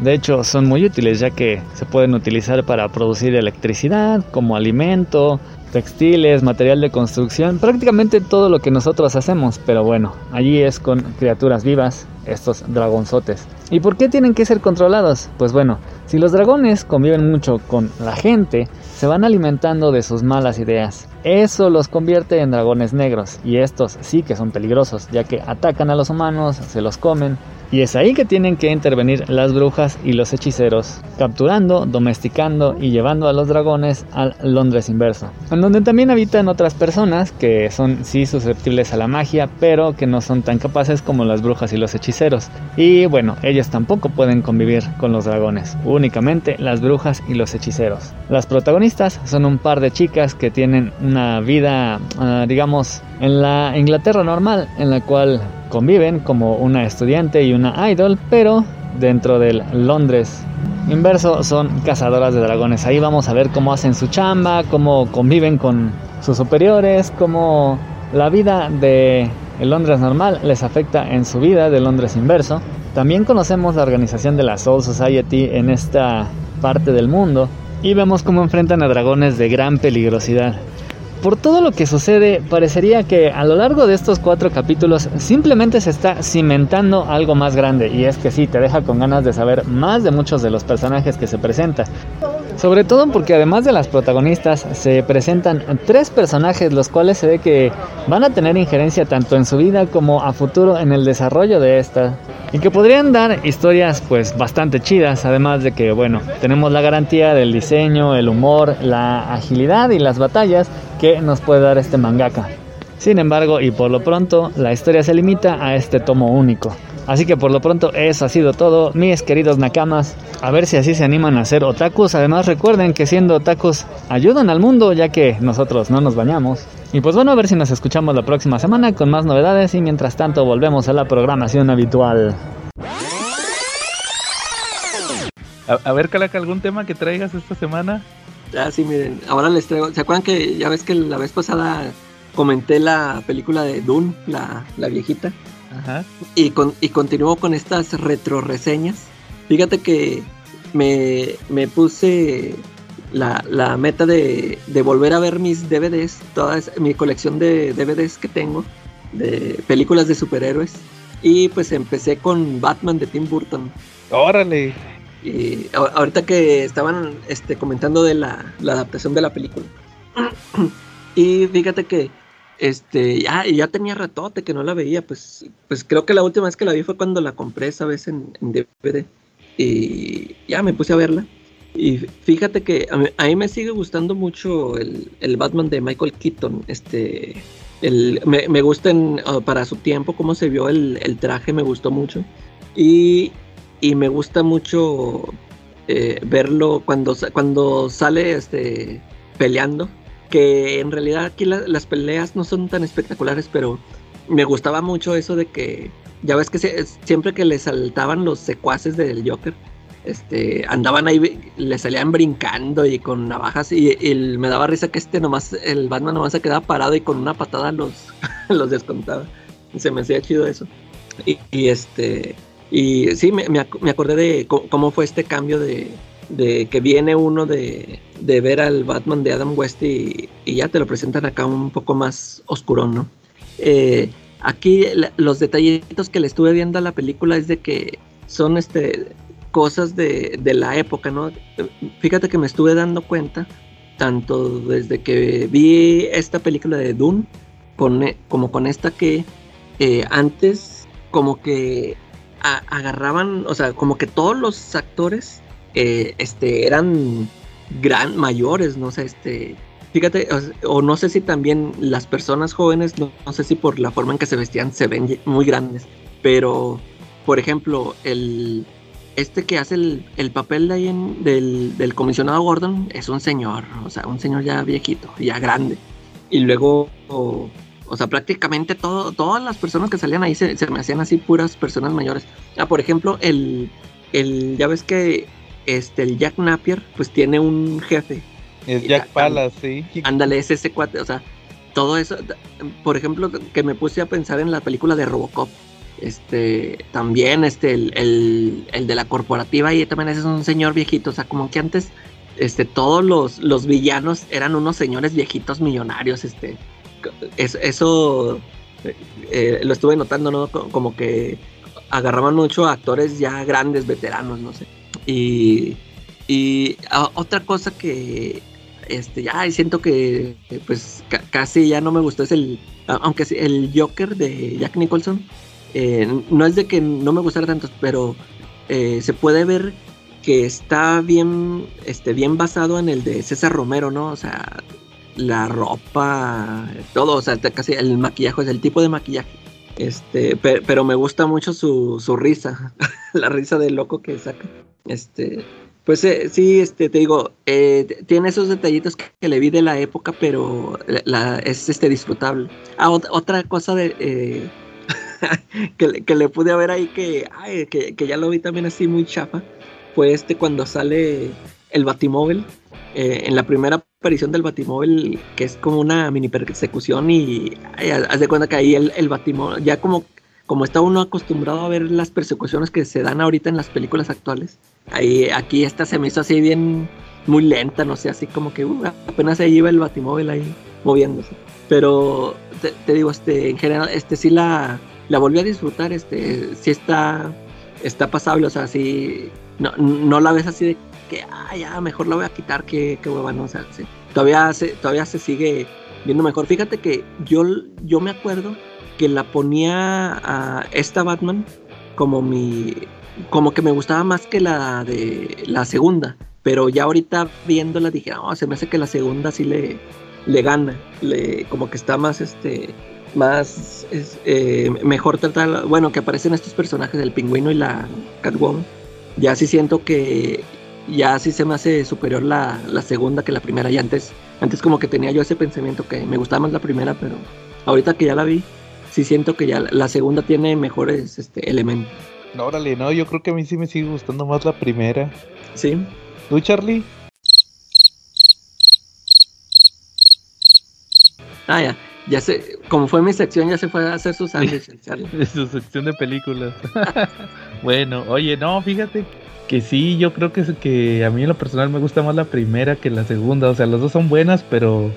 de hecho son muy útiles ya que se pueden utilizar para producir electricidad, como alimento, textiles, material de construcción, prácticamente todo lo que nosotros hacemos, pero bueno, allí es con criaturas vivas, estos dragonzotes. ¿Y por qué tienen que ser controlados? Pues bueno, si los dragones conviven mucho con la gente, se van alimentando de sus malas ideas. Eso los convierte en dragones negros, y estos sí que son peligrosos, ya que atacan a los humanos, se los comen, y es ahí que tienen que intervenir las brujas y los hechiceros, capturando, domesticando y llevando a los dragones al Londres inverso, en donde también habitan otras personas que son sí susceptibles a la magia, pero que no son tan capaces como las brujas y los hechiceros. Y bueno, ellos tampoco pueden convivir con los dragones, únicamente las brujas y los hechiceros. Las protagonistas son un par de chicas que tienen una vida, ah, digamos, en la Inglaterra normal, en la cual conviven como una estudiante y una idol, pero dentro del Londres inverso son cazadoras de dragones. Ahí vamos a ver cómo hacen su chamba, cómo conviven con sus superiores, cómo la vida de el Londres normal les afecta en su vida de Londres inverso. También conocemos la organización de la Soul Society en esta parte del mundo y vemos cómo enfrentan a dragones de gran peligrosidad. Por todo lo que sucede, parecería que a lo largo de estos cuatro capítulos simplemente se está cimentando algo más grande y es que sí, te deja con ganas de saber más de muchos de los personajes que se presentan. Sobre todo porque además de las protagonistas se presentan tres personajes los cuales se ve que van a tener injerencia tanto en su vida como a futuro en el desarrollo de esta y que podrían dar historias pues bastante chidas, además de que bueno, tenemos la garantía del diseño, el humor, la agilidad y las batallas que nos puede dar este mangaka. Sin embargo, y por lo pronto, la historia se limita a este tomo único. Así que por lo pronto eso ha sido todo, mis queridos nakamas. A ver si así se animan a ser otakus. Además recuerden que siendo otakus ayudan al mundo ya que nosotros no nos bañamos. Y pues bueno, a ver si nos escuchamos la próxima semana con más novedades y mientras tanto volvemos a la programación habitual. A, a ver, Calaca, ¿algún tema que traigas esta semana? Ah, sí, miren, ahora les traigo. ¿Se acuerdan que ya ves que la vez pasada comenté la película de Dune, la, la viejita? Ajá. Y, con, y continúo con estas retro reseñas. Fíjate que me, me puse la, la meta de, de volver a ver mis DVDs, toda esa- mi colección de DVDs que tengo, de películas de superhéroes. Y pues empecé con Batman de Tim Burton. Órale. Y a- ahorita que estaban este, comentando de la, la adaptación de la película. y fíjate que este ya, ya tenía ratote que no la veía. Pues, pues creo que la última vez que la vi fue cuando la compré esa vez en, DVD. Y ya me puse a verla. Y fíjate que a mí, me sigue gustando mucho el, el Batman de Michael Keaton. Este, el, me, me gusta ah, para su tiempo cómo se vio el, el traje, me gustó mucho. Y, y me gusta mucho eh, verlo cuando, cuando sale este, peleando. Que en realidad aquí la- las peleas no son tan espectaculares, pero me gustaba mucho eso de que, ya ves que se- siempre que le saltaban los secuaces del Joker, este, andaban ahí, le salían brincando y con navajas y, me daba risa que este nomás, el Batman nomás se quedaba parado y con una patada los, los descontaba. Se me hacía chido eso. Y, este, y sí, me, me me acordé de cómo fue este cambio de, de que viene uno de, de ver al Batman de Adam West y, y ya te lo presentan acá un poco más oscurón, ¿no? Eh, aquí los detallitos que le estuve viendo a la película es de que son este cosas de, de la época, ¿no? Fíjate que me estuve dando cuenta, tanto desde que vi esta película de Dune, con, e- como con esta que eh, antes como que agarraban, o sea, como que todos los actores eh, este, eran gran mayores, no sé, este, fíjate, o, no sé si también las personas jóvenes, no, sé si por la forma en que se vestían se ven muy grandes, pero, por ejemplo, el, este que hace el, el papel de ahí en- del, del comisionado Gordon es un señor, o sea, un señor ya viejito, ya grande. Y luego, o, o sea, prácticamente todo, todas las personas que salían ahí se, se me hacían así puras personas mayores. Ah, por ejemplo, el, el ya ves que este, el Jack Napier, pues tiene un jefe. Es Jack ta- Palas, sí. Ándale, es ese cuate, o sea, todo eso, por ejemplo, que me puse a pensar en la película de Robocop. Este, también, este, el, el, el de la corporativa y también ese es un señor viejito, o sea, como que antes, este, todos los, los villanos eran unos señores viejitos millonarios, este, es- eso eh, lo estuve notando, ¿no? Co- Como que agarraban mucho a actores ya grandes, veteranos, no sé. Y, y ah, otra cosa que este ya siento que pues ca- casi ya no me gustó es el aunque el Joker de Jack Nicholson eh, no es de que no me gustara tanto pero eh, se puede ver que está bien este bien basado en el de César Romero no o sea la ropa todo o sea casi el maquillaje es el tipo de maquillaje este pe- pero me gusta mucho su, su risa la risa de loco que saca este pues eh, sí, este, te digo, eh, tiene esos detallitos que, le vi de la época, pero es este disfrutable. Ah, ot- otra cosa eh, que, que le pude ver ahí que, que, ya lo vi también así muy chafa, fue este cuando sale el Batimóvil. en la primera aparición del Batimóvil, que es como una mini persecución, y haz de cuenta que ahí el, el Batimóvil, ya como, como está uno acostumbrado a ver las persecuciones que se dan ahorita en las películas actuales, Ahí, aquí esta se me hizo así bien, muy lenta, no sé, así como que uh, apenas ahí iba el batimóvil ahí moviéndose. Pero te, te digo, este, en general, este sí la, la volví a disfrutar, este, sí está, está pasable, o sea, sí, no, no la ves así de que, ah, ya, mejor la voy a quitar, que, que hueva, no, o sea, sí, todavía se, todavía se sigue viendo mejor. Fíjate que yo, yo me acuerdo que la ponía a esta Batman como mi como que me gustaba más que la de la segunda, pero ya ahorita viéndola dije, no, se me hace que la segunda sí le, le gana, le, como que está más, este, más, es, eh, mejor tratada, bueno, que aparecen estos personajes, el pingüino y la Catwoman, ya sí siento que ya sí se me hace superior la, la segunda que la primera, y antes, antes como que tenía yo ese pensamiento que me gustaba más la primera, pero ahorita que ya la vi, sí siento que ya la, la segunda tiene mejores este, elementos. No, órale, no, yo creo que a mí sí me sigue gustando más la primera. Sí, ¿Tú, Charlie? Ah, ya. Ya sé, como fue mi sección, ya se fue a hacer sus sándwiches, Charlie. Su sección de películas. bueno, oye, no, fíjate, que sí, yo creo que, que a mí en lo personal me gusta más la primera que la segunda. O sea, las dos son buenas, pero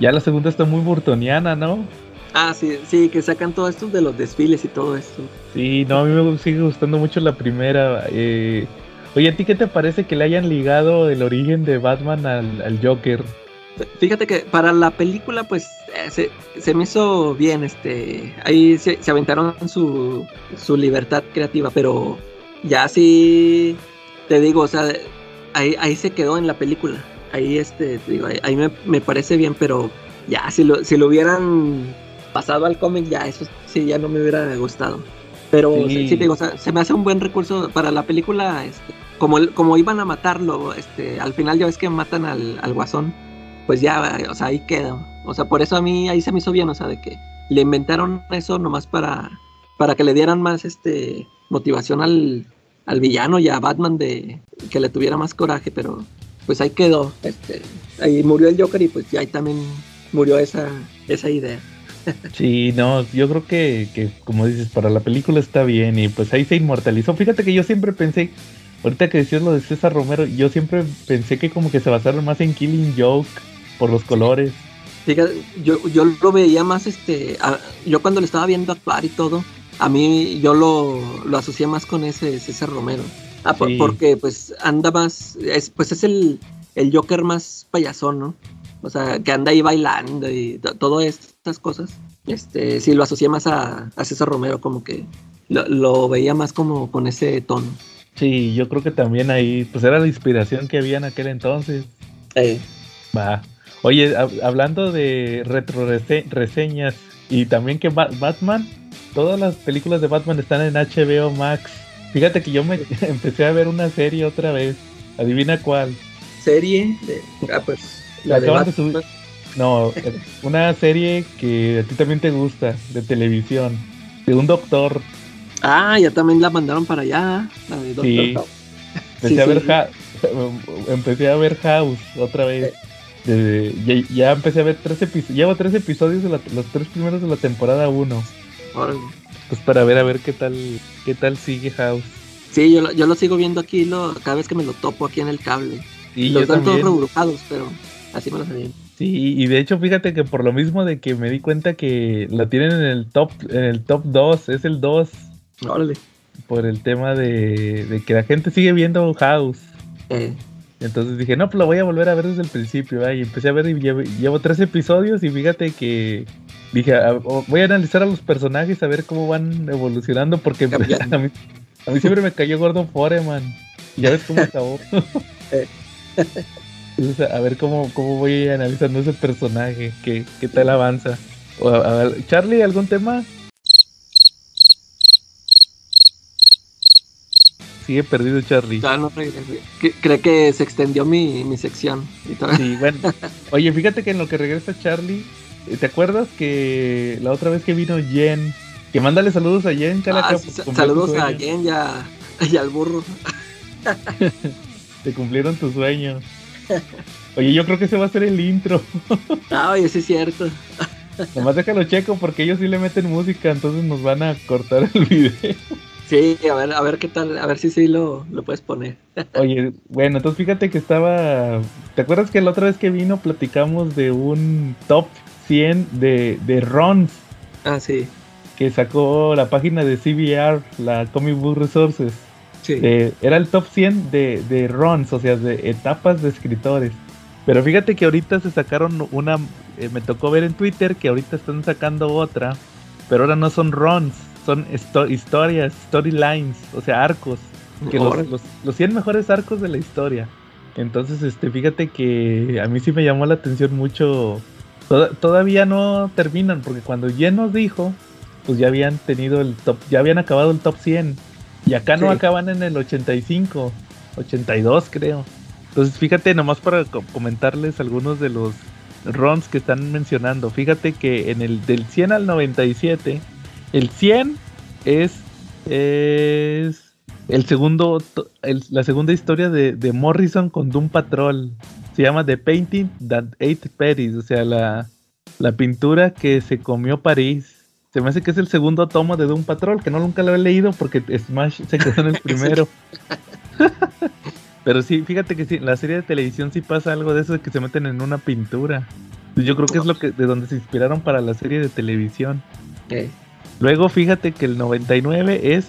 ya la segunda está muy burtoniana, ¿no? Ah, sí, sí, que sacan todo esto de los desfiles y todo esto. Sí, no, a mí me sigue gustando mucho la primera. Eh, oye, ¿a ti qué te parece que le hayan ligado el origen de Batman al, al Joker? Fíjate que para la película, pues eh, se, se me hizo bien. Este, ahí se, se aventaron su, su libertad creativa, pero ya sí te digo, o sea, ahí, ahí se quedó en la película. Ahí, este, te digo, ahí, ahí me, me parece bien, pero ya si lo, si lo hubieran pasado al cómic, ya eso sí, ya no me hubiera gustado. Pero Sí. sí, sí te digo, o sea, se me hace un buen recurso para la película. Este, como, como iban a matarlo, este, al final ya ves que matan al, al guasón, pues ya, o sea, ahí queda. O sea, por eso a mí ahí se me hizo bien, o sea, de que le inventaron eso nomás para, para que le dieran más este motivación al, al villano y a Batman de que le tuviera más coraje, pero pues ahí quedó. Este, ahí murió el Joker y pues ya ahí también murió esa, esa idea. Sí, no, yo creo que, que, como dices, para la película está bien y pues ahí se inmortalizó. Fíjate que yo siempre pensé, ahorita que decías lo de César Romero, yo siempre pensé que como que se basaron más en Killing Joke por los colores. Fíjate, yo, yo lo veía más, este, a- yo cuando le estaba viendo actuar y todo, a mí yo lo, lo asocié más con ese César Romero. Ah, Sí. porque pues anda más, es, pues es el, el Joker más payasón, ¿no? O sea, que anda ahí bailando y to- todas estas cosas. Este, sí, lo asocié más a, a César Romero, como que lo, lo veía más como con ese tono. Sí, yo creo que también ahí, pues era la inspiración que había en aquel entonces. Eh, Va. Oye, hab- hablando de retro rese- reseñas y también que Ba- Batman, todas las películas de Batman están en HBO Max. Fíjate que yo me empecé a ver una serie otra vez. Adivina cuál. serie de, ah, pues, La la de acaban de Batman. subir. No, eh, una serie que a ti también te gusta, de televisión, de un doctor. Ah, ya también la mandaron para allá, la de Doctor Sí. House. Empecé, Sí, a ver sí. Ja- empecé a ver House otra vez. De- ya, ya empecé a ver tres episodios. Llevo tres episodios de la- los tres primeros de la temporada 1. Órale. Pues para ver a ver qué tal qué tal sigue House. Sí, yo, lo- yo lo sigo viendo aquí lo, cada vez que me lo topo aquí en el cable. Y los dan todos rebrujados, pero así me los sabía. Sí, y de hecho fíjate que por lo mismo de que me di cuenta que la tienen en el top en el top 2, es el 2 Órale. por el tema de, de que la gente sigue viendo House. Eh, Entonces dije, no, pues lo voy a volver a ver desde el principio. ¿va? Y empecé a ver y llevo, llevo tres episodios y fíjate que dije, a- o- voy a analizar a los personajes a ver cómo van evolucionando porque a mí, a mí siempre me cayó Gordon Foreman. Ya ves cómo acabó. Eh. Entonces, a ver cómo, cómo voy analizando ese personaje, qué, qué tal avanza. O, a ver, Charlie, ¿algún tema? Sigue perdido Charlie. todavía no regresé. Que- Cree que se extendió mi, mi sección. Y Sí, bueno. Oye, fíjate que en lo que regresa Charlie, eh, ¿te acuerdas que la otra vez que vino Jen, que mándale saludos a Jen, Ah, Calaca, sí, sa- cumplir saludos a. Jen y, a- y al burro. Te cumplieron tu sueño. Oye, yo creo que ese va a ser el intro. Ah, oye, sí es cierto. Nomás déjalo checo porque ellos sí le meten música, entonces nos van a cortar el video. Sí, a ver, a ver qué tal, a ver si sí lo, lo puedes poner. Oye, bueno, entonces fíjate que estaba... ¿Te acuerdas que la otra vez que vino platicamos de un top 100 de, de runs Ah, sí. que sacó la página de CBR, la Comic Book Resources? Sí. Eh, era el top 100 de, de runs, o sea, de etapas de escritores. Pero fíjate que ahorita se sacaron una, eh, me tocó ver en Twitter que ahorita están sacando otra, pero ahora no son runs, son histo- historias, storylines, o sea, arcos, que los, los, los 100 mejores arcos de la historia. Entonces, este, fíjate que a mí sí me llamó la atención mucho. Toda- todavía no terminan, porque cuando Jen nos dijo, pues ya habían tenido el top, ya habían acabado el top 100. Y acá no acaban en el 85, 82 creo. Entonces fíjate nomás para co- comentarles algunos de los runs que están mencionando. Fíjate que en el del 100 al 97, el 100 es, es el segundo, el- la segunda historia de, de Morrison con Doom Patrol. Se llama The Painting That Ate Paris, o sea, la, la pintura que se comió París. Se me hace que es el segundo tomo de Doom Patrol, que no nunca lo he leído porque Smash se quedó en el primero. Pero sí, fíjate que sí, en la serie de televisión sí pasa algo de eso de que se meten en una pintura. Yo creo que es lo que de donde se inspiraron para la serie de televisión. Eh, Luego fíjate que el 99 es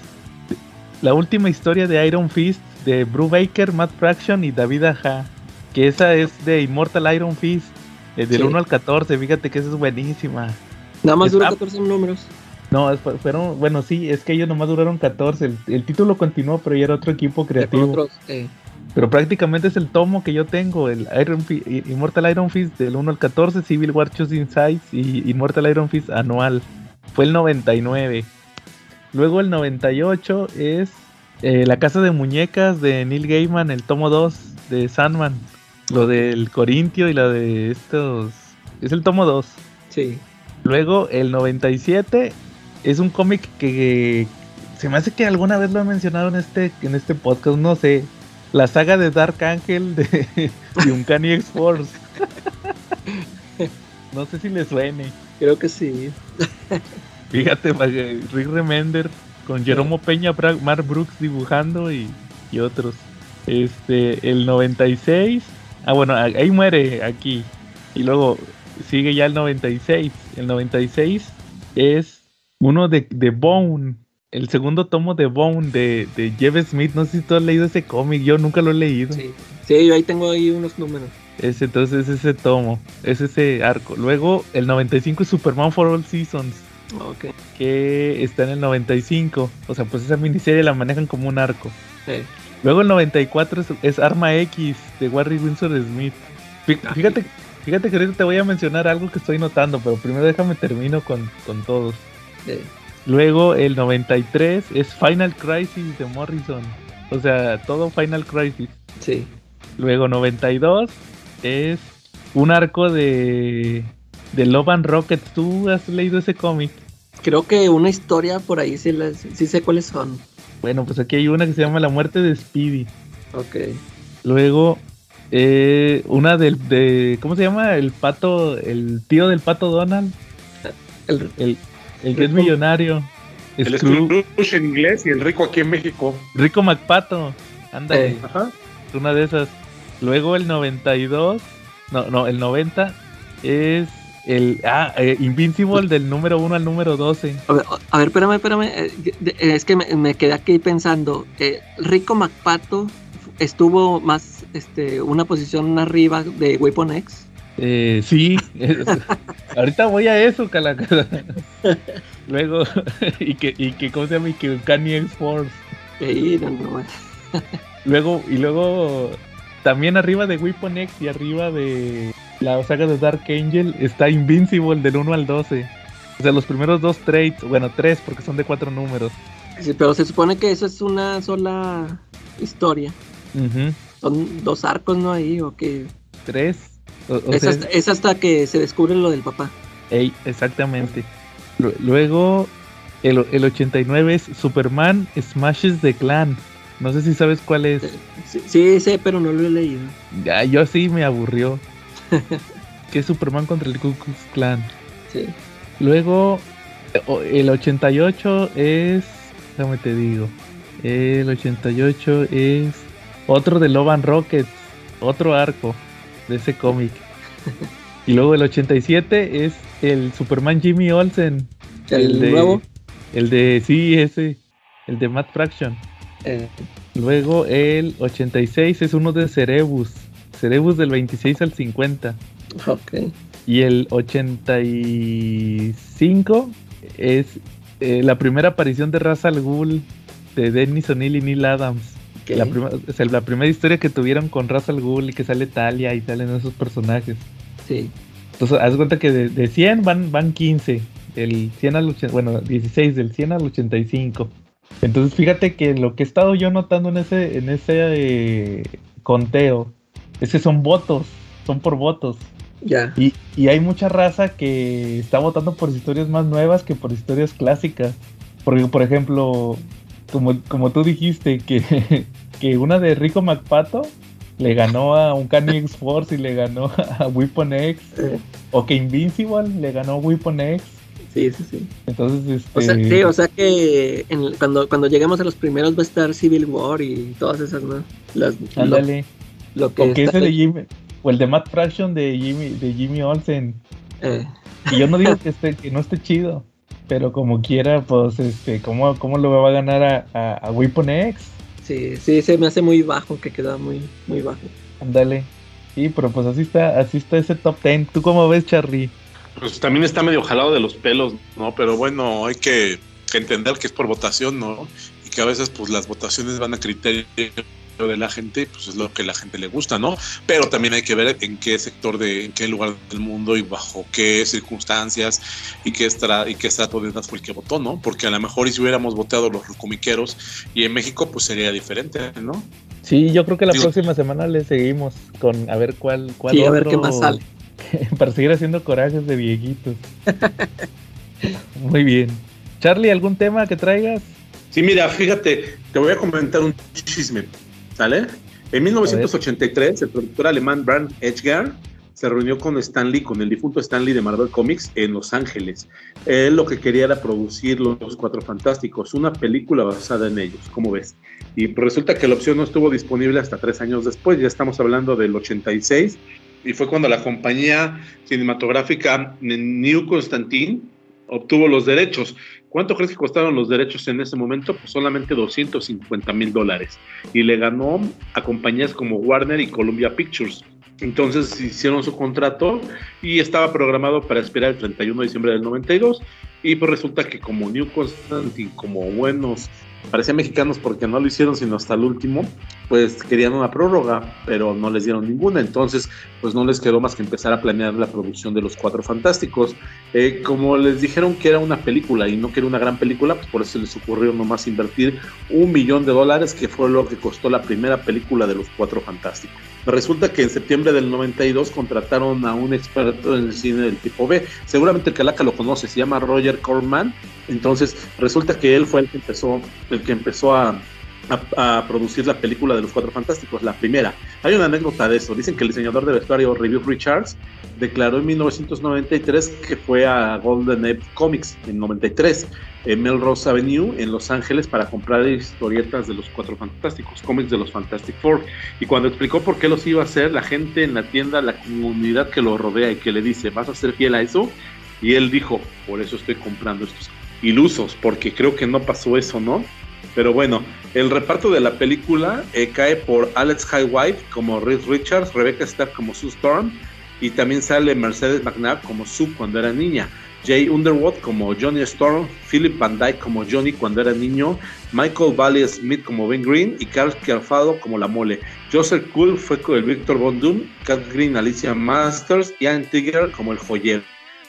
la última historia de Iron Fist de Bru Baker, Matt Fraction y David Aja. Que esa es de Immortal Iron Fist, eh, del Sí. 1 al 14. Fíjate que esa es buenísima. nada más dura Está- 14 números. No, fueron, bueno, sí, es que ellos nomás duraron 14. El, el título continuó, pero ya era otro equipo creativo. otros, eh, Pero prácticamente es el tomo que yo tengo, el Iron Fi- I- Immortal Iron Fist del 1 al 14, Civil War Choosing Sides y Immortal Iron Fist anual. Fue el 99. Luego el 98 es eh, La Casa de Muñecas de Neil Gaiman, el tomo 2 de Sandman. Lo del Corintio y la de estos... Es el tomo 2. sí. Luego el 97 es un cómic que se me hace que alguna vez lo he mencionado en este, en este podcast, no sé. La saga de Dark Angel de, de Uncanny X-Force. no sé si le suene. Creo que sí. Fíjate, pa- Rick Remender con Jeromo Peña, Mark Brooks dibujando y, y otros. Este, el 96. Ah, bueno, ahí muere aquí. Y luego sigue ya el 96. El 96 es uno de, de Bone. El segundo tomo de Bone de, de Jeff Smith. No sé si tú has leído ese cómic. Yo nunca lo he leído. Sí. Sí, yo ahí tengo ahí unos números. Es entonces ese tomo. Es ese arco. Luego el 95 es Superman for All Seasons Ok. que está en el 95. O sea, pues esa miniserie la manejan como un arco. Eh, Luego el 94 es, es Arma X de Warry Windsor Smith. Ah, Fíjate, fíjate que ahorita te voy a mencionar algo que estoy notando, pero primero déjame termino con, con todos. eh, Luego el 93 es Final Crisis de Morrison. O sea, todo Final Crisis. sí. Luego 92 es un arco de, de Love and Rockets. ¿Tú has leído ese cómic? Creo que una historia por ahí sí, las, sí sé cuáles son. Bueno, pues aquí hay una que se llama La muerte de Speedy. Ok. Luego, eh, una del, de, ¿cómo se llama? El pato, el tío del pato Donald, El, el, el que es millonario. El Scroo- Scrooge en inglés y el rico aquí en México. Rico McPato, ándale, Eh. Ajá. una de esas. Luego el 92, no, no, el 90 es el, ah, eh, Invincible del número 1 al número 12. a, ver, a ver, espérame, espérame. eh, eh, Es que me, me quedé aquí pensando. eh, Rico MacPato estuvo más, este, una posición arriba de Weapon X. Eh, sí, es- ahorita voy a eso, Calacara. Luego, y que, y que, ¿cómo se llama? Y que Kanye X-Force. Sí, no, no, Luego, y luego, también arriba de Weapon X y arriba de la saga de Dark Angel está Invincible del 1 al 12. O sea, los primeros dos trades, bueno, tres porque son de cuatro números. Sí, pero se supone que eso es una sola historia. Son dos arcos, ¿no? Ahí, o que. Tres. O- o es, sea, hasta, es hasta que se descubre lo del papá. ey, exactamente. Lu- Luego, el, el 89 es Superman Smashes the Clan. No sé si sabes cuál es. Sí, sí, sé, pero no lo he leído. Ya, yo sí me aburrió. que es Superman contra el Ku Klux Klan. Sí. Luego, eh, el 88 es. Déjame te digo. El 88 es otro de Love and Rockets. Otro arco de ese cómic. y luego el 87 es el Superman Jimmy Olsen. El, de, nuevo. El de. Sí, ese. El de Matt Fraction. Eh, Luego el 86 es uno de Cerebus. Cerebus del 26 al 50. ok. Y el 85 es eh, la primera aparición de Ra's al Ghul de Dennis O'Neill y Neil Adams. ok. La, prima- o sea, la primera historia que tuvieron con Ra's al Ghul y que sale Talia y salen esos personajes. Sí. Entonces, haz cuenta que de, de 100 van, van 15. Del 100 al 80, bueno, 16 del 100 al 85. Entonces, fíjate que lo que he estado yo notando en ese, en ese eh, conteo es que son votos, son por votos. Ya. Y, y hay mucha raza que está votando por historias más nuevas que por historias clásicas. Porque, por ejemplo, como, como tú dijiste, que, que una de Rico McPato le ganó a un Kanye X Force y le ganó a Weapon X. Eh, O que Invincible le ganó a Weapon X. Sí, sí, sí. Entonces, O sea, este, sí, o sea que en- cuando, cuando lleguemos a los primeros va a estar Civil War y todas esas, ¿no? Las, ándale. lo que está- ese de Jimmy, o el de Matt Fraction de Jimmy, de Jimmy Olsen. eh, Y yo no digo que esté, que no esté chido, pero como quiera, pues, este, ¿cómo, cómo lo va a ganar a, a, a Weapon X? sí, sí, se me hace muy bajo, que queda muy, muy bajo. Ándale. Sí, pero pues así está, así está ese top 10. ¿Tú cómo ves, Charlie? Pues también está medio jalado de los pelos, ¿no? Pero bueno, hay que, que entender que es por votación, ¿no? Y que a veces pues las votaciones van a criterio de la gente, pues es lo que la gente le gusta, ¿no? Pero también hay que ver en qué sector de, en qué lugar del mundo y bajo qué circunstancias y qué estra, y qué estrato de edad fue el que votó, ¿no? Porque a lo mejor y si hubiéramos votado los comiqueros y en México pues sería diferente, ¿no? Sí, yo creo que la Digo- próxima semana le seguimos con a ver cuál, cuál Sí, a ver otro- qué más sale. para seguir haciendo corajes de viejitos. Muy bien. Charlie, ¿algún tema que traigas? Sí, mira, fíjate, te voy a comentar un chisme, ¿sale? En 1983, el productor alemán Bernd Edgar se reunió con Stan Lee, con el difunto Stan Lee de Marvel Comics en Los Ángeles. Él lo que quería era producir Los Cuatro Fantásticos, una película basada en ellos, ¿cómo ves? Y resulta que la opción no estuvo disponible hasta tres años después, ya estamos hablando del 86, y fue cuando la compañía cinematográfica New Constantine obtuvo los derechos. ¿Cuánto crees que costaron los derechos en ese momento? Pues solamente 250 mil dólares. Y le ganó a compañías como Warner y Columbia Pictures. Entonces hicieron su contrato y estaba programado para esperar el 31 de diciembre del 92. Y pues resulta que como New Constantine, como buenos, parecían mexicanos porque no lo hicieron sino hasta el último, pues querían una prórroga, pero no les dieron ninguna. Entonces, pues no les quedó más que empezar a planear la producción de los Cuatro Fantásticos. Eh, como les dijeron que era una película y no que era una gran película, pues por eso les ocurrió nomás invertir un millón de dólares, que fue lo que costó la primera película de los Cuatro Fantásticos. Resulta que en septiembre del 92 contrataron a un experto en cine del tipo B. Seguramente el Calaca lo conoce, se llama Roger Corman. Entonces resulta que él fue el que empezó, el que empezó a, a, producir la película de los Cuatro Fantásticos, la primera. Hay una anécdota de eso. Dicen que el diseñador de vestuario Review Richards declaró en 1993 que fue a Golden Age Comics en 93 en Melrose Avenue en Los Ángeles para comprar historietas de los Cuatro Fantásticos, cómics de los Fantastic Four. Y cuando explicó por qué los iba a hacer, la gente en la tienda, la comunidad que lo rodea y que le dice, ¿vas a ser fiel a eso? Y él dijo, por eso estoy comprando estos ilusos, porque creo que no pasó eso, ¿no? Pero bueno, el reparto de la película eh, cae por Alex Highwhite como Reed Richards, Rebecca Starr como Sue Storm y también sale Mercedes McNabb como Sue cuando era niña, Jay Underwood como Johnny Storm, Philip Van Dyke como Johnny cuando era niño, Michael Valley Smith como Ben Green y Carl Carfado como La Mole. Joseph Cool fue con el Victor Von Doom, Cat Green, Alicia Masters y Ann Tigger como el joyero.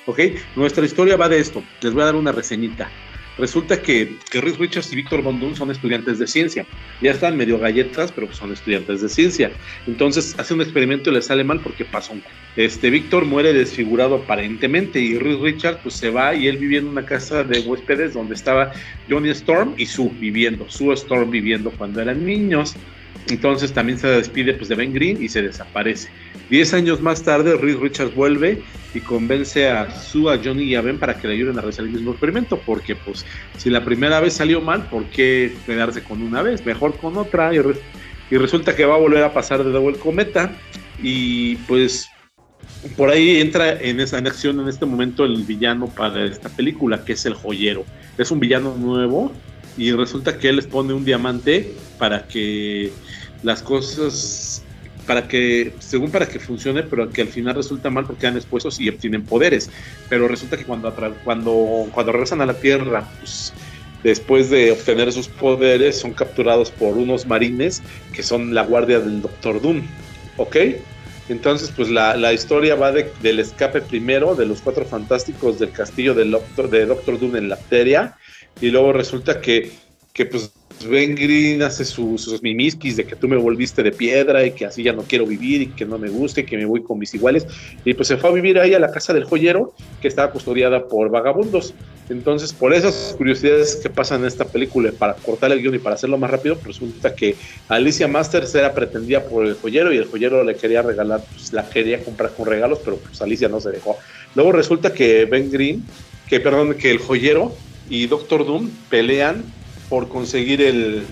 ¿Ok? Nuestra historia va de esto. Les voy a dar una reseñita. Resulta que, que Richards y Víctor Doom son estudiantes de ciencia. Ya están medio galletas, pero son estudiantes de ciencia. Entonces hace un experimento y le sale mal porque pasa un... Este Víctor muere desfigurado aparentemente y Reed Richards pues se va y él vivía en una casa de huéspedes donde estaba Johnny Storm y Sue viviendo. Sue Storm viviendo cuando eran niños. Entonces también se despide pues, de Ben Green y se desaparece. Diez años más tarde, Reed Richards vuelve y convence a Sue, a Johnny y a Ben para que le ayuden a realizar el mismo experimento, porque pues si la primera vez salió mal, ¿por qué quedarse con una vez? Mejor con otra. Y, y resulta que va a volver a pasar de nuevo el cometa y pues por ahí entra en esa en acción en este momento el villano para esta película, que es el joyero. Es un villano nuevo y resulta que él les pone un diamante para que las cosas para que según para que funcione pero que al final resulta mal porque quedan expuestos y obtienen poderes pero resulta que cuando cuando cuando regresan a la tierra pues después de obtener esos poderes son capturados por unos marines que son la guardia del Doctor Doom ¿ok? entonces pues la, la historia va de, del escape primero de los cuatro fantásticos del castillo del Doctor, de Doctor Doom en Lapteria y luego resulta que, que pues Ben Green hace sus, sus mimiskis de que tú me volviste de piedra y que así ya no quiero vivir y que no me gusta y que me voy con mis iguales. Y pues se fue a vivir ahí a la casa del joyero que estaba custodiada por vagabundos. Entonces, por esas curiosidades que pasan en esta película, para cortar el guion y para hacerlo más rápido, resulta que Alicia Masters era pretendida por el joyero y el joyero le quería regalar, pues la quería comprar con regalos, pero pues Alicia no se dejó. Luego resulta que Ben Green que perdón, que el joyero y Doctor Doom pelean por conseguir el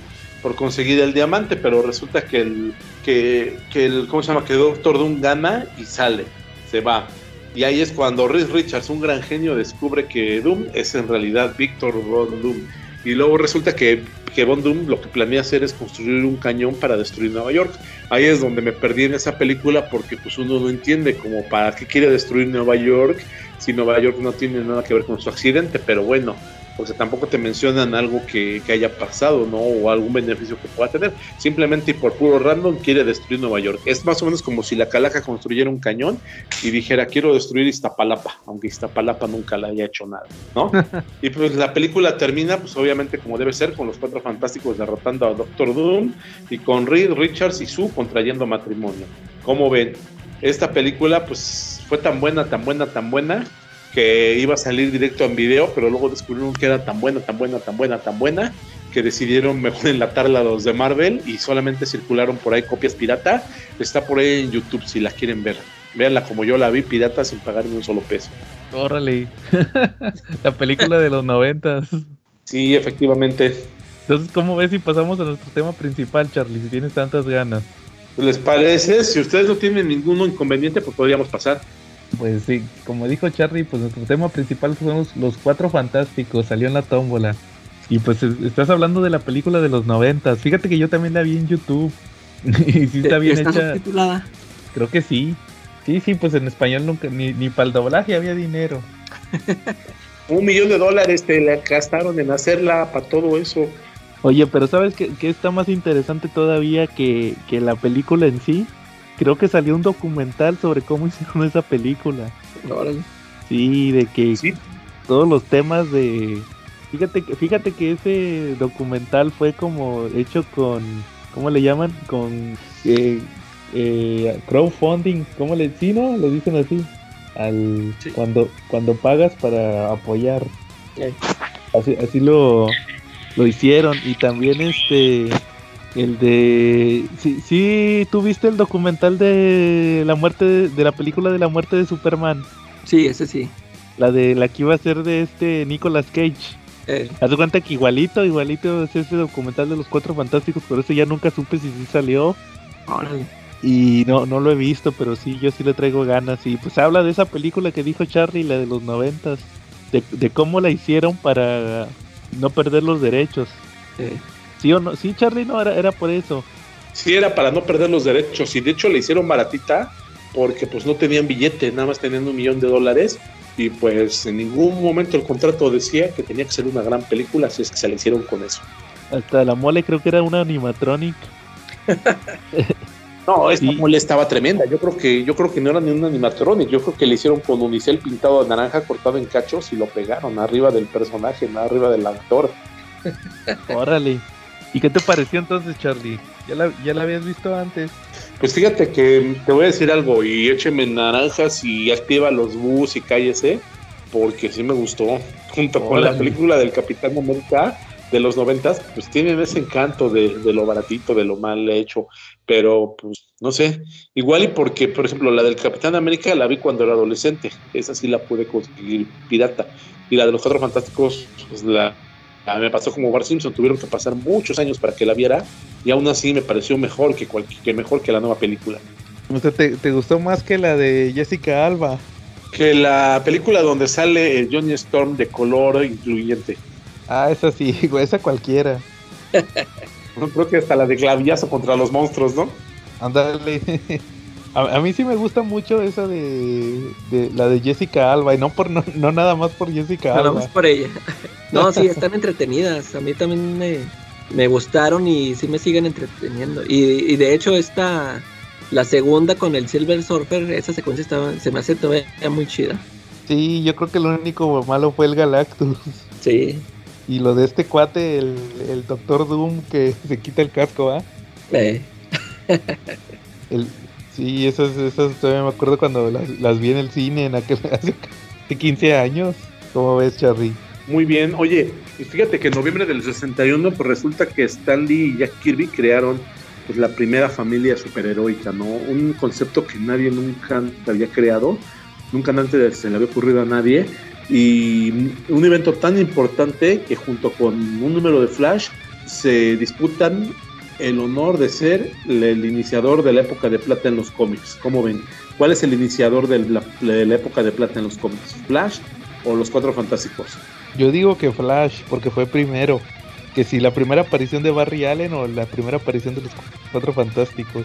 por conseguir el diamante, pero resulta que el que, el ¿cómo se llama? que Doctor Doom gana y sale, se va. Y ahí es cuando Reed Richards, un gran genio, descubre que Doom es en realidad Victor Von Doom. Y luego resulta que, que Von Doom lo que planea hacer es construir un cañón para destruir Nueva York. Ahí es donde me perdí en esa película porque pues uno no entiende como para qué quiere destruir Nueva York si Nueva York no tiene nada que ver con su accidente, pero bueno, porque tampoco te mencionan algo que, que, haya pasado, ¿no? O algún beneficio que pueda tener. Simplemente y por puro random quiere destruir Nueva York. Es más o menos como si la Calaca construyera un cañón y dijera, quiero destruir Iztapalapa, aunque Iztapalapa nunca le haya hecho nada, ¿no? y pues la película termina, pues obviamente como debe ser, con los cuatro fantásticos derrotando a Doctor Doom y con Reed, Richards y Sue contrayendo matrimonio. ¿Cómo ven? Esta película, pues fue tan buena, tan buena, tan buena que iba a salir directo en video, pero luego descubrieron que era tan buena, tan buena, tan buena, tan buena, que decidieron mejor enlatarla a los de Marvel y solamente circularon por ahí copias pirata. Está por ahí en YouTube si la quieren ver. Véanla como yo la vi pirata sin pagar ni un solo peso. Órale, la película de los noventas. Sí, efectivamente. Entonces, ¿cómo ves si pasamos a nuestro tema principal, Charlie? Si tienes tantas ganas. ¿Les parece? Si ustedes no tienen ningún inconveniente, pues podríamos pasar. Pues sí, como dijo Charlie, pues nuestro tema principal son los, los, cuatro fantásticos, salió en la tómbola. Y pues estás hablando de la película de los noventas. Fíjate que yo también la vi en YouTube. y sí está bien ¿Está hecha. subtitulada? Creo que sí. Sí, sí, pues en español nunca, ni, ni para el doblaje había dinero. Un millón de dólares te la gastaron en hacerla para todo eso. Oye, pero ¿sabes qué, qué está más interesante todavía que, que la película en sí? Creo que salió un documental sobre cómo hicieron esa película. Órale. Sí, de que Sí. todos los temas de fíjate que fíjate que ese documental fue como hecho con ¿cómo le llaman? con eh, eh, crowdfunding, ¿cómo le sí, no? Le dicen así al Sí. cuando cuando pagas para apoyar. Así así lo lo hicieron y también este el de sí, sí tú viste el documental de la muerte de, de la película de la muerte de Superman Sí, ese sí. la de la que iba a ser de este Nicolas Cage. Eh, Haz de cuenta que igualito, igualito es ese documental de los cuatro fantásticos, por eso ya nunca supe si sí salió. órale. Y no, no lo he visto, pero sí, yo sí le traigo ganas. Y pues habla de esa película que dijo Charlie, la de los noventas, de, de cómo la hicieron para no perder los derechos. Eh, ¿Sí o no? Sí, Charlie, no, era, era por eso. Sí, era para no perder los derechos. Y de hecho le hicieron baratita porque pues no tenían billete, nada más tenían un millón de dólares. Y pues en ningún momento el contrato decía que tenía que ser una gran película, así es que se le hicieron con eso. Hasta la mole creo que era una animatronic. No, esta Sí. mole estaba tremenda. Yo creo que yo creo que no era ni un animatronic. Yo creo que le hicieron con unicel pintado de naranja, cortado en cachos y lo pegaron arriba del personaje, no arriba del actor. Órale. ¿Y qué te pareció entonces, Charlie? ¿Ya la, ya la habías visto antes? Pues fíjate que te voy a decir algo y écheme naranjas y activa los bus y cállese, porque sí me gustó. Junto con la película del Capitán América de los noventas, pues tienen ese encanto de, de lo baratito, de lo mal hecho, pero pues no sé, igual y porque, por ejemplo, la del Capitán América la vi cuando era adolescente, esa sí la pude conseguir pirata, y la de los Cuatro Fantásticos, pues la, la- me pasó como Bar Simpson, tuvieron que pasar muchos años para que la viera, y aún así me pareció mejor que, mejor que la nueva película. O sea, ¿te, te gustó más que la de Jessica Alba? Que la película donde sale Johnny Storm de color incluyente. Ah, esa sí, esa cualquiera. Creo que hasta la de clavillazo contra los monstruos, ¿no? Ándale. A, a mí sí me gusta mucho esa de, de la de Jessica Alba y no por no, no nada más por Jessica Nada Alba. más por ella. No, sí, están entretenidas. A mí también me, me gustaron y sí me siguen entreteniendo. Y, y de hecho, esta, la segunda con el Silver Surfer, esa secuencia estaba, se me hace todavía muy chida. Sí, yo creo que lo único malo fue el Galactus. Sí. Y lo de este cuate, el, el Doctor Doom que se quita el casco, ¿va? Eh, El, sí, esas, esas todavía me acuerdo cuando las, las vi en el cine en aquel, hace 15 años. ¿Cómo ves, Charlie? Muy bien. Oye, y fíjate que en noviembre del 61, pues resulta que Stan Lee y Jack Kirby crearon pues, la primera familia superheroica, ¿no? Un concepto que nadie nunca había creado, nunca antes se le había ocurrido a nadie. y un evento tan importante que junto con un número de Flash se disputan el honor de ser el iniciador de la época de plata en los cómics. ¿Cómo ven? ¿Cuál es el iniciador de la, de la época de plata en los cómics? ¿Flash o los Cuatro Fantásticos? Yo digo que Flash, porque fue primero. Que si la primera aparición de Barry Allen o la primera aparición de los Cuatro Fantásticos.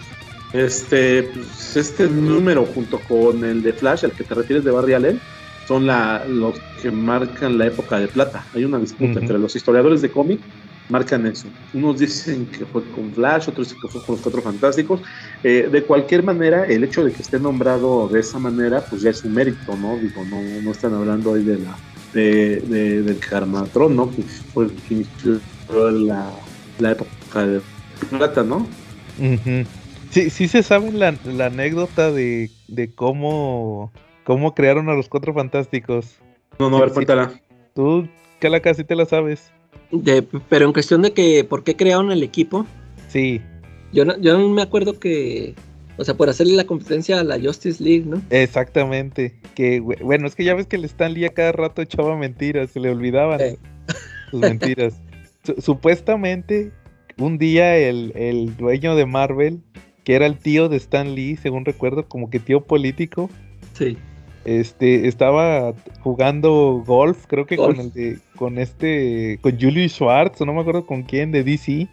Este, pues, este número junto con el de Flash, al que te refieres de Barry Allen, son la, los que marcan la época de plata. Hay una disputa entre los historiadores de cómic, marcan eso. Unos dicen que fue con Flash, otros dicen que fue con los Cuatro Fantásticos. Eh, de cualquier manera, el hecho de que esté nombrado de esa manera, pues ya es un mérito, ¿no? Digo, no, no están hablando ahí de la de, de- del Carmatron, ¿no? Que fue el que inició la, la época de plata, ¿no? Sí, sí se sabe la, la anécdota de, de cómo, cómo crearon a los Cuatro Fantásticos. No, no, a ver, cuéntala. Tú, Calaca, sí te la sabes. De- pero en cuestión de que por qué crearon el equipo, Sí, yo no, yo no me acuerdo que, o sea, por hacerle la competencia a la Justice League, ¿no? exactamente. Que bu- bueno, es que ya ves que el Stan Lee a cada rato echaba mentiras, se le olvidaban Eh. sus mentiras. Su- supuestamente, un día el, el dueño de Marvel, que era el tío de Stan Lee, según recuerdo, como que tío político, Sí. Este estaba jugando golf, creo que Golf. con el de, con este, con Julius Schwartz, o no me acuerdo con quién, de DC,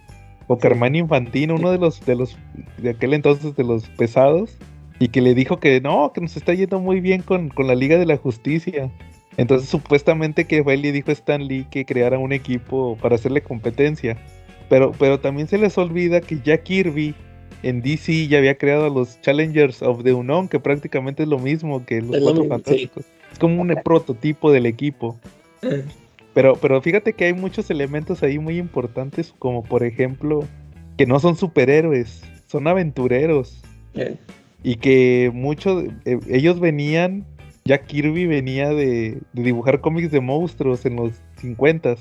o Carmine Infantino, uno de los, de los, de aquel entonces de los pesados, y que le dijo que no, que nos está yendo muy bien con, con la Liga de la Justicia. Entonces supuestamente que fue y dijo a Stan Lee que creara un equipo para hacerle competencia. Pero, pero también se les olvida que Jack Kirby en DC ya había creado a los Challengers of the Unknown, que prácticamente es lo mismo que los Cuatro sí. Fantásticos. Es como un prototipo del equipo. Eh, Pero, pero fíjate que hay muchos elementos ahí muy importantes, como por ejemplo, que no son superhéroes, son aventureros. eh, Y que muchos, eh, ellos venían, Jack Kirby venía de, de dibujar cómics de monstruos en los 50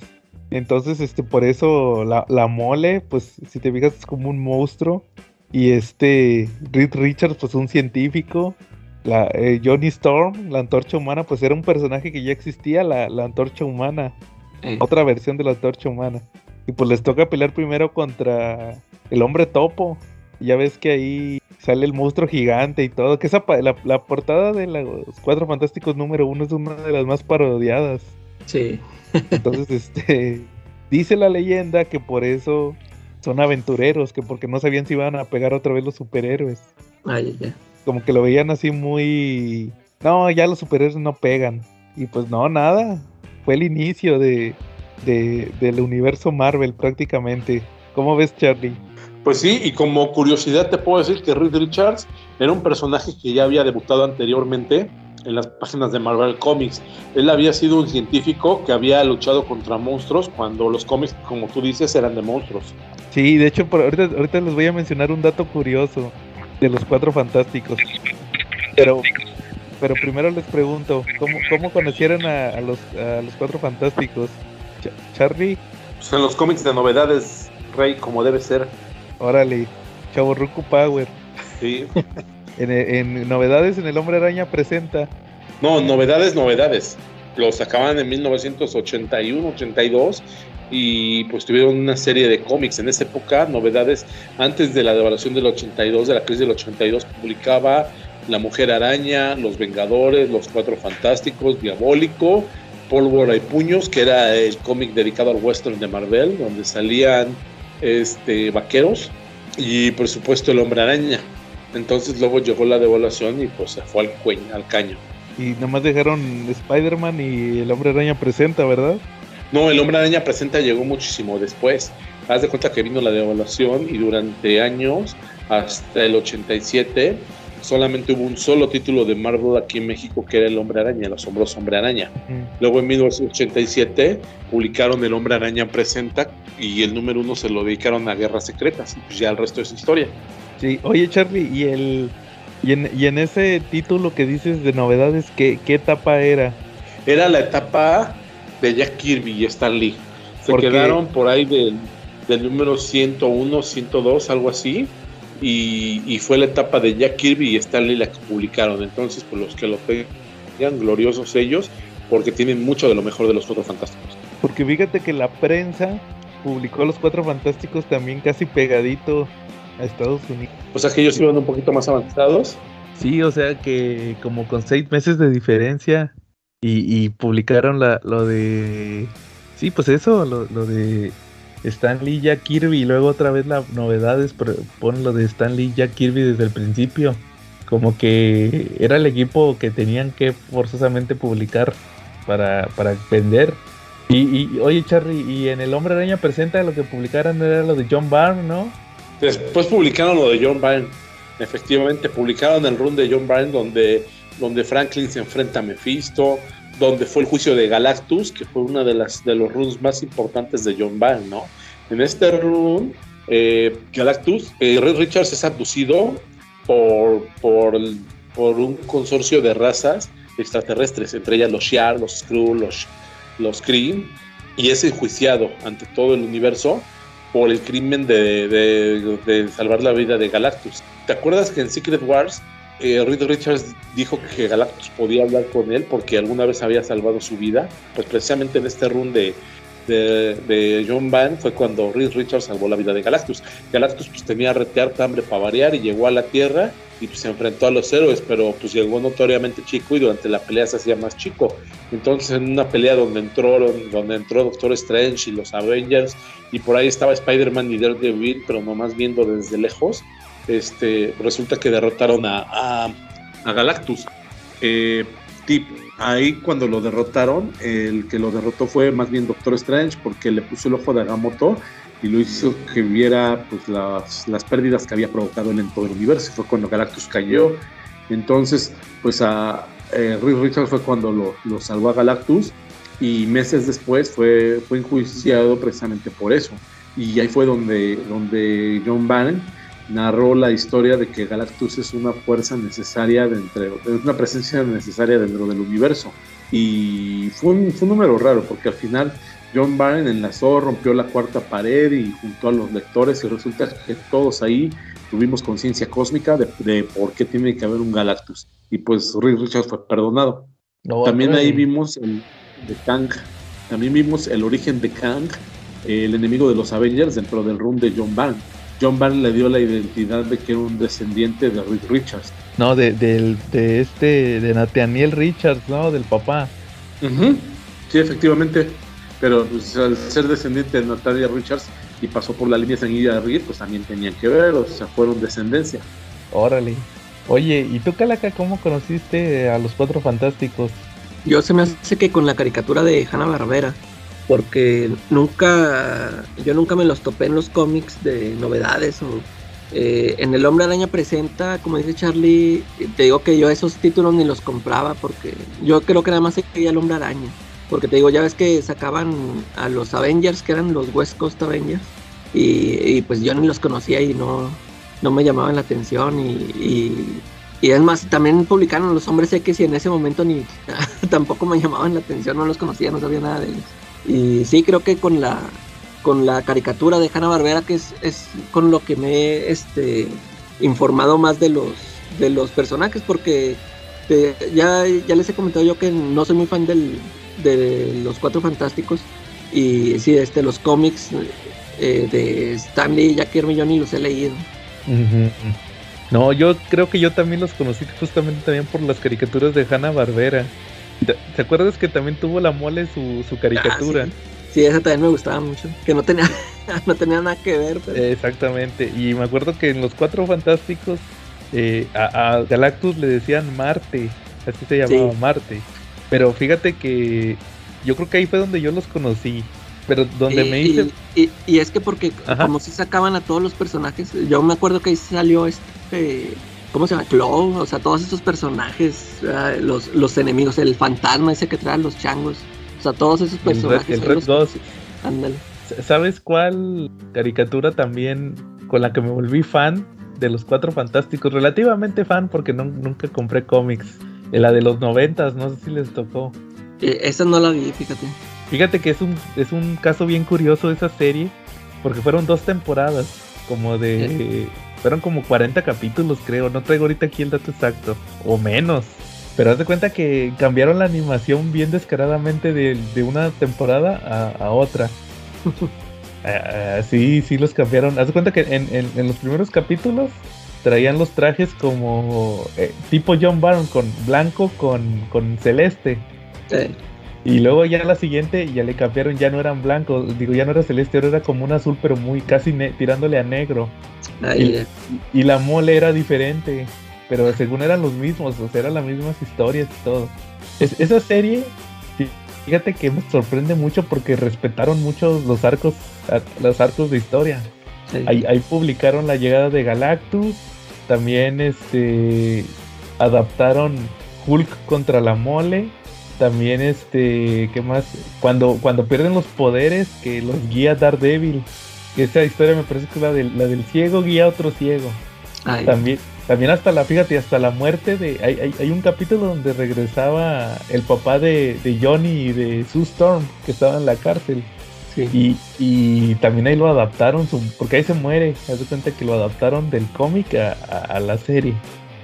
Entonces, este, por eso la, la mole, pues si te fijas, es como un monstruo. Y este, Reed Richards, pues un científico. La, eh, Johnny Storm, la antorcha humana, pues era un personaje que ya existía, la, la antorcha humana. eh. Otra versión de la antorcha humana. Y pues les toca pelear primero contra el hombre topo. Y ya ves que ahí sale el monstruo gigante y todo. Que esa la, la portada de los Cuatro Fantásticos número uno es una de las más parodiadas. Sí. Entonces, este dice la leyenda que por eso son aventureros, que porque no sabían si iban a pegar otra vez los superhéroes. Ay, ay, ay. Como que lo veían así muy. No, ya los superhéroes no pegan. Y pues no, nada. Fue el inicio de, de- del universo Marvel prácticamente. ¿Cómo ves, Charlie? Pues sí, y como curiosidad te puedo decir que Reed Richards era un personaje que ya había debutado anteriormente en las páginas de Marvel Comics. Él había sido un científico que había luchado contra monstruos cuando los cómics, como tú dices, eran de monstruos. Sí, de hecho, por ahorita, ahorita les voy a mencionar un dato curioso de los cuatro fantásticos. Pero, pero primero les pregunto, ¿cómo, cómo conocieron a, a los, a los cuatro fantásticos? Ch- Charlie, Pues en los cómics de novedades, Rey, como debe ser. órale, Chavo Ruku Power. Sí. En, en novedades en El Hombre Araña presenta. No, novedades, novedades. Los sacaban en 1981, 82 y pues tuvieron una serie de cómics. En esa época, novedades, antes de la devaluación del 82, de la crisis del 82, publicaba La Mujer Araña, Los Vengadores, Los Cuatro Fantásticos, Diabólico, Pólvora y Puños, que era el cómic dedicado al western de Marvel, donde salían este, vaqueros y por supuesto el Hombre Araña. Entonces luego llegó la devaluación y pues se fue al, al caño. Y nomás dejaron Spider-Man y El Hombre Araña presenta, ¿verdad? No, el Hombre Araña presenta llegó muchísimo después. Haz de cuenta que vino la devaluación y durante años, hasta el 87, solamente hubo un solo título de Marvel aquí en México que era El Hombre Araña, el asombroso Hombre Araña. Mm. Luego en 1987 publicaron El Hombre Araña Presenta y el número uno se lo dedicaron a Guerras Secretas. Y pues ya el resto es historia. Sí, oye Charlie, y el y en, y en ese título que dices de novedades, ¿qué, qué etapa era? Era la etapa de Jack Kirby y Stan Lee. Se Porque- quedaron por ahí del, del número 101, 102, algo así. Y, y fue la etapa de Jack Kirby y Stan Lee la que publicaron. Entonces, pues los que lo tengan, gloriosos ellos, porque tienen mucho de lo mejor de los Cuatro Fantásticos. Porque fíjate que la prensa publicó los Cuatro Fantásticos también casi pegadito a Estados Unidos. O sea que ellos iban un poquito más avanzados. Sí, o sea que como con seis meses de diferencia y, y publicaron la, lo de... Sí, pues eso, lo, lo de Stan Lee Jack Kirby y luego otra vez la novedad es ponen lo de Stan Lee Jack Kirby desde el principio. Como que era el equipo que tenían que forzosamente publicar para, para vender. Y, y oye Charlie, y en El Hombre Araña presenta lo que publicaron era lo de John Byrne, ¿no? Después publicaron lo de John Byrne. Efectivamente, publicaron el run de John Byrne donde, donde Franklin se enfrenta a Mephisto, donde fue el juicio de Galactus, que fue uno de, las, de los runs más importantes de John Byrne, ¿no? En este run, eh, Galactus, eh, Richards es abducido por, por, por un consorcio de razas extraterrestres, entre ellas los Shi'ar, los Skrull, los, los Kree, y es enjuiciado ante todo el universo por el crimen de, de- de salvar la vida de Galactus. ¿Te acuerdas que en Secret Wars eh, Reed Richards dijo que Galactus podía hablar con él porque alguna vez había salvado su vida? Pues precisamente en este run de, de, John Byrne fue cuando Reed Richards salvó la vida de Galactus. Galactus pues tenía retear hambre para variar y llegó a la Tierra y pues, se enfrentó a los héroes, pero pues llegó notoriamente chico y durante la pelea se hacía más chico. Entonces en una pelea donde entró, donde entró Doctor Strange y los Avengers y por ahí estaba Spider-Man y Daredevil, pero nomás viendo desde lejos, este, resulta que derrotaron a, Galactus. Eh, ahí cuando lo derrotaron, el que lo derrotó fue más bien Doctor Strange porque le puso el ojo de Agamotto y lo hizo que viera pues, las, pérdidas que había provocado en todo el universo. Fue cuando Galactus cayó. Entonces, pues a eh, fue cuando lo, salvó a Galactus y meses después fue, fue enjuiciado precisamente por eso. Y ahí fue donde, donde John Byrne narró la historia de que Galactus es una fuerza necesaria dentro, es una presencia necesaria dentro del universo. Y fue un, fue un número raro, porque al final John Byrne enlazó, rompió la cuarta pared y juntó a los lectores y resulta que todos ahí tuvimos conciencia cósmica de, de por qué tiene que haber un Galactus. Y pues Reed Richards fue perdonado. No, También ahí vimos el de Kang. También vimos el origen de Kang, el enemigo de los Avengers dentro del run de John Byrne. John Byrne le dio la identidad de que era un descendiente de Reed Richards. No, de, de este, de Nathaniel Richards, ¿no? Del papá. Sí, efectivamente. Pero pues, al ser descendiente de Natalia Richards y pasó por la línea sanguínea de Reed, pues también tenían que ver, o sea, fueron descendencia. Órale. Oye, ¿y tú, Calaca, cómo conociste a los Cuatro Fantásticos? Yo se me hace que con la caricatura de Hanna Barbera, porque nunca, yo nunca me los topé en los cómics de novedades o eh, en El Hombre Araña presenta, como dice Charlie, te digo que yo esos títulos ni los compraba porque yo creo que nada más seguía El Hombre Araña, porque te digo, ya ves que sacaban a los Avengers, que eran los West Coast Avengers, y, pues yo ni los conocía y no, no me llamaban la atención y, y, y es más, también publicaron los hombres X y en ese momento ni tampoco me llamaban la atención, no los conocía, no sabía nada de ellos. Y sí, creo que con la con la caricatura de Hanna Barbera, que es, es con lo que me he este, informado más de los de los personajes, porque ya, ya les he comentado yo que no soy muy fan del, de los cuatro fantásticos. Y sí, este, los cómics eh, de Stanley y Jack Kirby yo ni los he leído. No, yo creo que yo también los conocí justamente también por las caricaturas de Hanna Barbera. ¿Te, acuerdas que también tuvo la mole su, su caricatura? Ah, sí. Sí, esa también me gustaba mucho. Que no tenía, no tenía nada que ver, pero. Exactamente. Y me acuerdo que en los Cuatro Fantásticos eh, a, a Galactus le decían Marte. Así se llamaba Sí. Marte. Pero fíjate que yo creo que ahí fue donde yo los conocí. Pero donde y, me hice... y, y- y es que porque Ajá. como si sacaban a todos los personajes, yo me acuerdo que ahí salió este, ¿cómo se llama? Claw, o sea, todos esos personajes, ah, los, los enemigos, el fantasma ese que trae los changos, o sea, todos esos El Red, personajes. el Red los- 2. Ándale. ¿Sabes cuál caricatura también con la que me volví fan de los Cuatro Fantásticos? Relativamente fan porque no- nunca compré cómics. Eh, La de los noventas, no sé si les tocó. Eh, esa no la vi, fíjate. Fíjate que es un, es un caso bien curioso esa serie, porque fueron dos temporadas, como de... Fueron como 40 capítulos, creo. No traigo ahorita aquí el dato exacto. O menos. Pero haz de cuenta que cambiaron la animación bien descaradamente de, de una temporada a, a otra. Ah, ah, sí, sí los cambiaron. Haz de cuenta que en, en- en los primeros capítulos traían los trajes como eh, tipo John Barron con blanco con, con celeste. Sí. Y luego ya la siguiente ya le cambiaron, ya no eran blancos, digo, ya no era celeste, ahora era como un azul, pero muy casi tirándole a negro. Y la mole era diferente, pero según eran los mismos, o sea, eran las mismas historias y todo. Es- esa serie, fí- fíjate que me sorprende mucho porque respetaron mucho los arcos, ar- los arcos de historia. sí. Ahí, ahí publicaron la llegada de Galactus, también este adaptaron Hulk contra la mole, también este, ¿qué más? Cuando, cuando pierden los poderes que los guía Daredevil, esa historia me parece que es la del, la del ciego guía a otro ciego. También, también hasta la, fíjate, hasta la muerte de. Hay, hay, hay un capítulo donde regresaba el papá de, de Johnny y de Sue Storm, que estaba en la cárcel. Sí. Y, y también ahí lo adaptaron, su- porque ahí se muere. Haz de cuenta que lo adaptaron del cómic a, a- a la serie.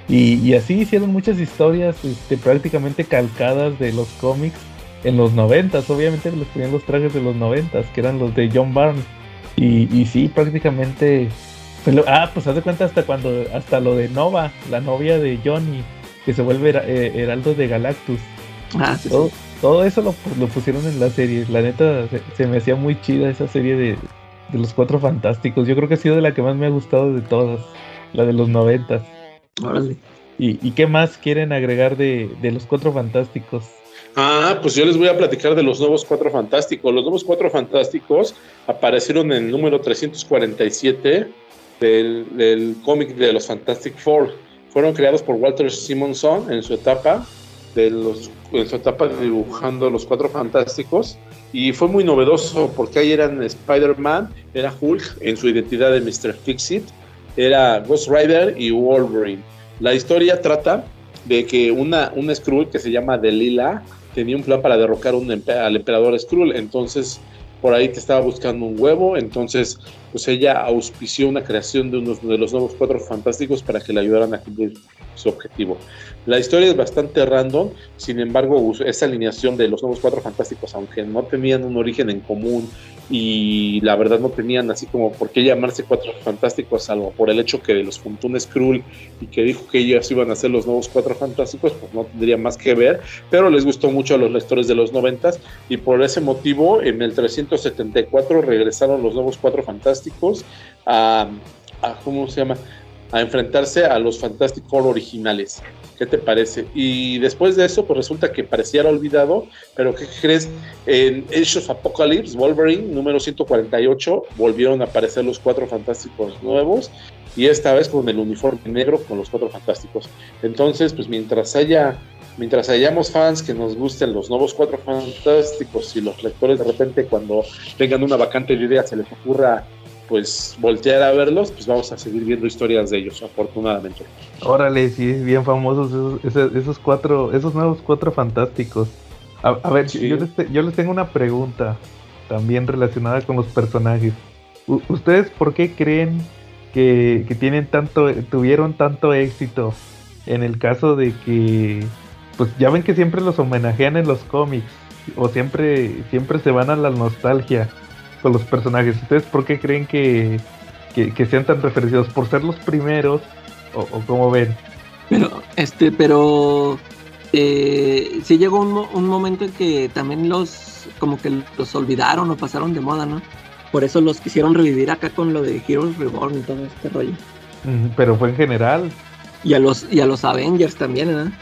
Y, y así hicieron muchas historias este, prácticamente calcadas de los cómics en los noventas. Obviamente les ponían los trajes de los noventas, que eran los de John Barnes. Y, y sí, prácticamente. pues lo- ah, pues haz de cuenta hasta cuando, hasta lo de Nova, la novia de Johnny, que se vuelve eh, heraldo de Galactus. Ah, sí, sí. Todo, todo eso lo, lo pusieron en la serie. La neta, se, se me hacía muy chida esa serie de, de los Cuatro Fantásticos. Yo creo que ha sido de la que más me ha gustado de todas. La de los noventas. Órale. ¿Y, y qué más quieren agregar de, de los Cuatro Fantásticos? Ah, pues yo les voy a platicar de los nuevos Cuatro Fantásticos. Los nuevos Cuatro Fantásticos aparecieron en el número 347 del, cómic de los Fantastic Four. Fueron creados por Walter Simonson en su etapa de su etapa dibujando los Cuatro Fantásticos y fue muy novedoso porque ahí eran Spider-Man, era Hulk en su identidad de Mr. Fixit, era Ghost Rider y Wolverine. La historia trata de que una, una Skrull que se llama Delila tenía un plan para derrocar un al emperador Skrull, entonces por ahí que estaba buscando un huevo, entonces pues ella auspició una creación de unos de los nuevos cuatro fantásticos para que le ayudaran a cumplir su objetivo. La historia es bastante random, sin embargo, esa alineación de los nuevos cuatro fantásticos, aunque no tenían un origen en común y la verdad no tenían así como por qué llamarse cuatro fantásticos, salvo por el hecho que los juntó un y que dijo que ellos iban a ser los nuevos cuatro fantásticos, pues no tendría más que ver, pero les gustó mucho a los lectores de los noventas y por ese motivo en el 374 regresaron los nuevos cuatro fantásticos a, ¿cómo se llama? a enfrentarse a los Fantastic Four originales. ¿Qué te parece? Y después de eso, pues resulta que pareciera olvidado, pero ¿qué crees? En Age of Apocalypse, Wolverine, número 148, volvieron a aparecer los cuatro fantásticos nuevos y esta vez con el uniforme negro con los cuatro fantásticos. Entonces, pues mientras haya, mientras hayamos fans que nos gusten los nuevos cuatro fantásticos y los lectores de repente cuando tengan una vacante de ideas se les ocurra pues voltear a verlos, pues vamos a seguir viendo historias de ellos, afortunadamente. Órale, sí, bien famosos esos, esos, esos cuatro, esos nuevos cuatro fantásticos. A, a ver, Sí. yo, les te- yo les tengo una pregunta también relacionada con los personajes. ¿Ustedes por qué creen que, que tienen tanto, tuvieron tanto éxito en el caso de que, pues ya ven que siempre los homenajean en los cómics o siempre, siempre se van a la nostalgia con los personajes? ¿Ustedes por qué creen que, que, que sean tan referenciados? ¿Por ser los primeros o, o cómo ven? Pero, este, pero eh, sí llegó un, un momento en que también los, como que los olvidaron o pasaron de moda, ¿no? Por eso los quisieron revivir acá con lo de Heroes Reborn y todo este rollo. Pero fue en general, Y a los, y a los Avengers también, ¿verdad?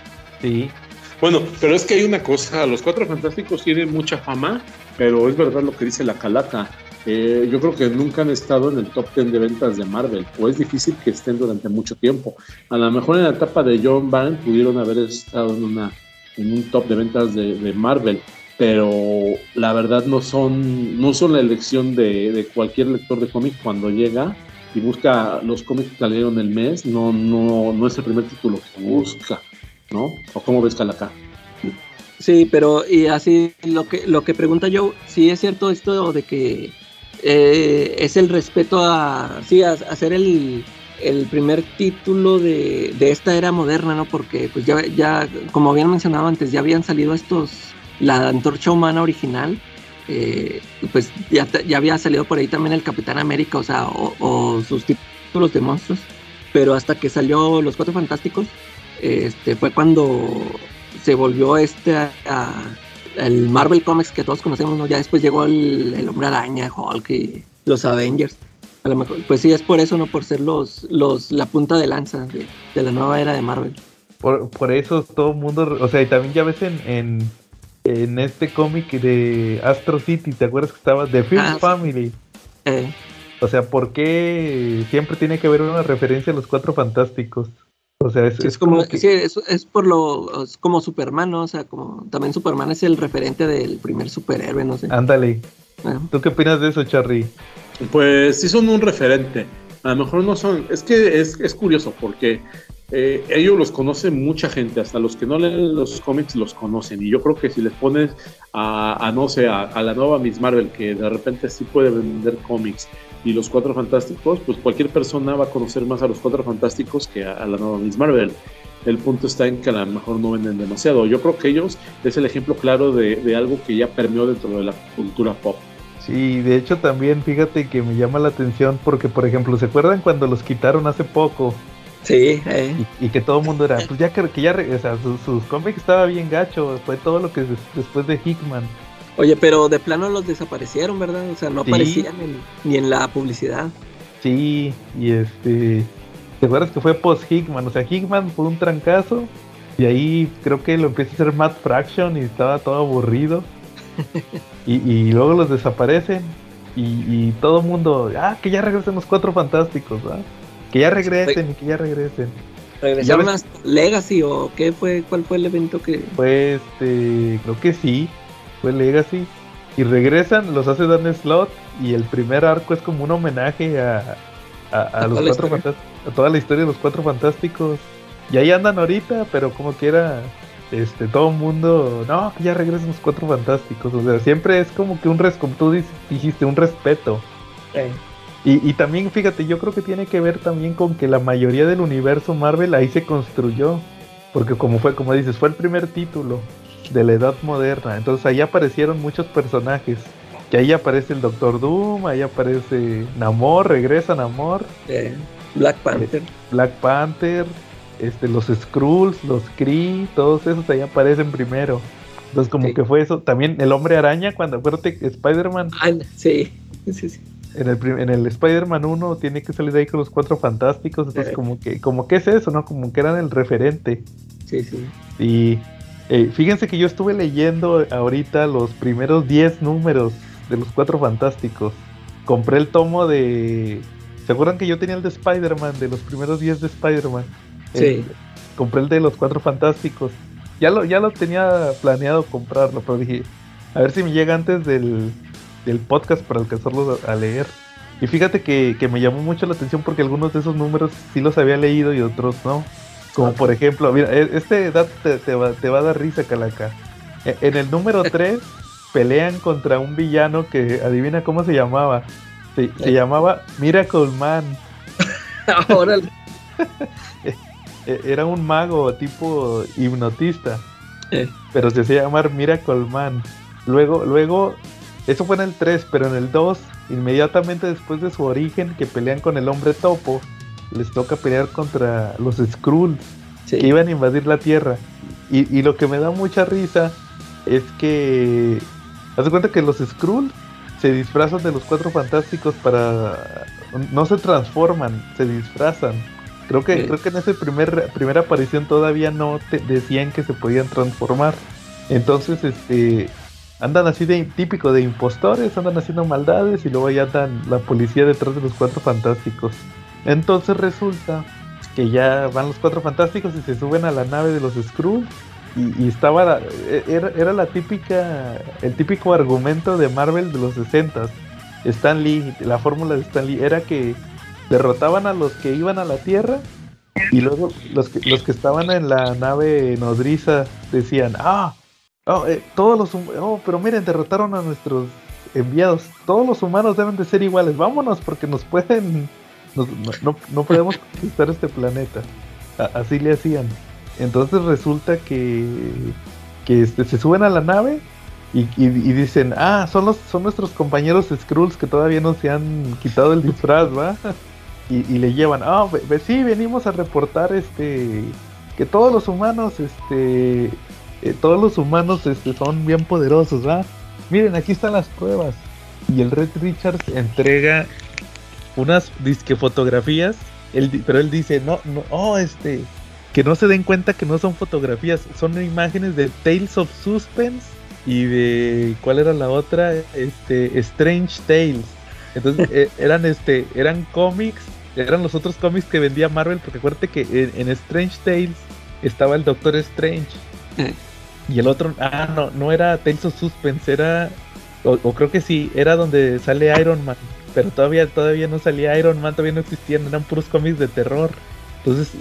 sí. Bueno, pero es que hay una cosa, los Cuatro Fantásticos tienen mucha fama, pero es verdad lo que dice la calaca. Eh, yo creo que nunca han estado en el top 10 de ventas de Marvel, o es difícil que estén durante mucho tiempo. A lo mejor en la etapa de John Byrne pudieron haber estado en, una, un top de ventas de, Marvel, pero la verdad no son, no son la elección de, de cualquier lector de cómic cuando llega y busca los cómics que salieron el mes, no, no, no es el primer título que busca. ¿no? ¿O cómo ves Calaca? Sí, pero y así lo que lo que pregunta yo, sí es cierto esto de que eh, es el respeto a sí a, hacer el el primer título de, de esta era moderna, ¿no? Porque pues ya, ya, como habían mencionado antes, ya habían salido estos, la antorcha humana original, eh, pues ya, ya había salido por ahí también el Capitán América, o sea, o, o sus títulos de monstruos, pero hasta que salió Los Cuatro Fantásticos, este, fue cuando se volvió este a, a- el Marvel Comics que todos conocemos, ¿no? Ya después llegó el, el Hombre Araña, Hulk y los Avengers. A lo mejor, pues sí, es por eso, ¿no? Por ser los, los, la punta de lanza de, de la nueva era de Marvel. Por, por eso todo el mundo, o sea, y también ya ves en, en, en este cómic de Astro City, ¿te acuerdas que estaba The First Ah, sí. Family? Eh, O sea, ¿por qué siempre tiene que haber una referencia a los cuatro fantásticos? O sea, es, sí, es como, como que- sí, es, es por lo, es como Superman, ¿no? O sea, como también Superman es el referente del primer superhéroe, no sé. Ándale. Ah, ¿Tú qué opinas de eso, Charry? Pues sí son un referente. A lo mejor no son. Es que es, es curioso porque eh, ellos los conoce mucha gente, hasta los que no leen los cómics los conocen. Y yo creo que si les pones a, a, no sé, a, a la nueva Miss Marvel, que de repente sí puede vender cómics, y los Cuatro Fantásticos, pues cualquier persona va a conocer más a los Cuatro Fantásticos que a, a la nueva Miss Marvel. El punto está en que a lo mejor no venden demasiado. Yo creo que ellos es el ejemplo claro de, de algo que ya permeó dentro de la cultura pop. Sí, de hecho también fíjate que me llama la atención porque, por ejemplo, ¿se acuerdan cuando los quitaron hace poco? Sí, eh. Y, y que todo el mundo era, pues ya que, que ya, re- o sea, sus, sus cómics estaba bien gacho, fue todo lo que des- después de Hickman. Oye, pero de plano los desaparecieron, ¿verdad? O sea, no Sí. aparecían en- ni en la publicidad. Sí, y este, ¿te acuerdas que fue post Hickman? O sea, Hickman fue un trancazo y ahí creo que lo empieza a hacer Matt Fraction y estaba todo aburrido. y, y luego los desaparecen y, y todo el mundo, ah, que ya regresen los cuatro fantásticos, ¿ah? Que ya regresen y que ya regresen. ¿Regresaron a Legacy o qué fue? ¿Cuál fue el evento que...? Fue este, creo que sí, fue Legacy. Y regresan, los hace Dan Slot y el primer arco es como un homenaje a, a, a A los toda la cuatro a toda la historia de los cuatro fantásticos. Y ahí andan ahorita, pero como quiera, este, todo el mundo, no, que ya regresan los cuatro fantásticos. O sea, siempre es como que un res, como tú dijiste, un respeto. Eh, Y, y también, fíjate, yo creo que tiene que ver también con que la mayoría del universo Marvel ahí se construyó. Porque como fue, como dices, fue el primer título de la edad moderna. Entonces ahí aparecieron muchos personajes. Que ahí aparece el Doctor Doom, ahí aparece Namor, regresa Namor, eh, Black Panther. Black Panther, este, los Skrulls, los Kree, todos esos ahí aparecen primero. Entonces como Sí. que fue eso. También el Hombre Araña, cuando acuérdate Spider-Man Ah, sí, sí, sí. en el, en el Spider-Man 1 tiene que salir de ahí con los cuatro fantásticos. Entonces, Sí. como que, como que es eso, ¿no? Como que eran el referente. Sí, sí. Y eh, fíjense que yo estuve leyendo ahorita los primeros 10 números de los cuatro fantásticos. Compré el tomo de. ¿Se acuerdan que yo tenía el de Spider-Man, de los primeros 10 de Spider-Man? Sí. Eh, compré el de los cuatro fantásticos. Ya lo, ya lo tenía planeado comprarlo, pero dije, a ver si me llega antes del, del podcast para alcanzarlo a, a leer. Y fíjate que, que me llamó mucho la atención porque algunos de esos números sí los había leído y otros no. Como por ejemplo, mira, e- este dato te, te va, te va a dar risa, Calaca. E- En el número 3 pelean contra un villano que adivina cómo se llamaba. Se, se llamaba Miracle Man. Ahora, E- Era un mago tipo hipnotista. Eh. Pero se hacía llamar Miracle Man. Luego, luego, eso fue en el 3, pero en el 2, inmediatamente después de su origen, que pelean con el hombre topo, les toca pelear contra los Skrulls sí. que iban a invadir la Tierra. Y, y lo que me da mucha risa es que. Haz de cuenta que los Skrulls se disfrazan de los cuatro fantásticos para. No se transforman, se disfrazan. Creo que, Sí. creo que en esa primer, primera aparición todavía no te decían que se podían transformar. Entonces, este. Andan así de típico de impostores, andan haciendo maldades y luego ya andan la policía detrás de los cuatro fantásticos. Entonces resulta que ya van los cuatro fantásticos y se suben a la nave de los Skrulls y, estaba la- e- era, era la típica el típico argumento de Marvel de los 60 Stan Lee la fórmula de Stan Lee era que derrotaban a los que iban a la Tierra y luego los que, los que estaban en la nave nodriza decían ah oh, eh, todos los oh, pero miren derrotaron a nuestros enviados. Todos los humanos deben de ser iguales. Vámonos porque nos pueden no, no, podemos conquistar este planeta. Así le hacían. Entonces resulta que, que este, se suben a la nave y, y- dicen, ah, son, los, son nuestros compañeros Skrulls que todavía no se han quitado el disfraz, ¿va? Y, le llevan, ah, sí, venimos a reportar este que todos los humanos, este, eh, todos los humanos este, son bien poderosos, ¿va? Miren, aquí están las pruebas. Y el Red Richards entrega unas disque fotografías, él pero él dice, no, no, oh, este, que no se den cuenta que no son fotografías, son imágenes de Tales of Suspense y de, ¿cuál era la otra? Este, Strange Tales. Entonces, eh, eran, este, eran cómics, eran los otros cómics que vendía Marvel, porque acuérdate que en, en Strange Tales estaba el Doctor Strange. Y el otro, ah, no, no era Tales of Suspense, era, o, o creo que sí, era donde sale Iron Man. Pero todavía, todavía no salía Iron Man, todavía no existían, eran puros cómics de terror. Entonces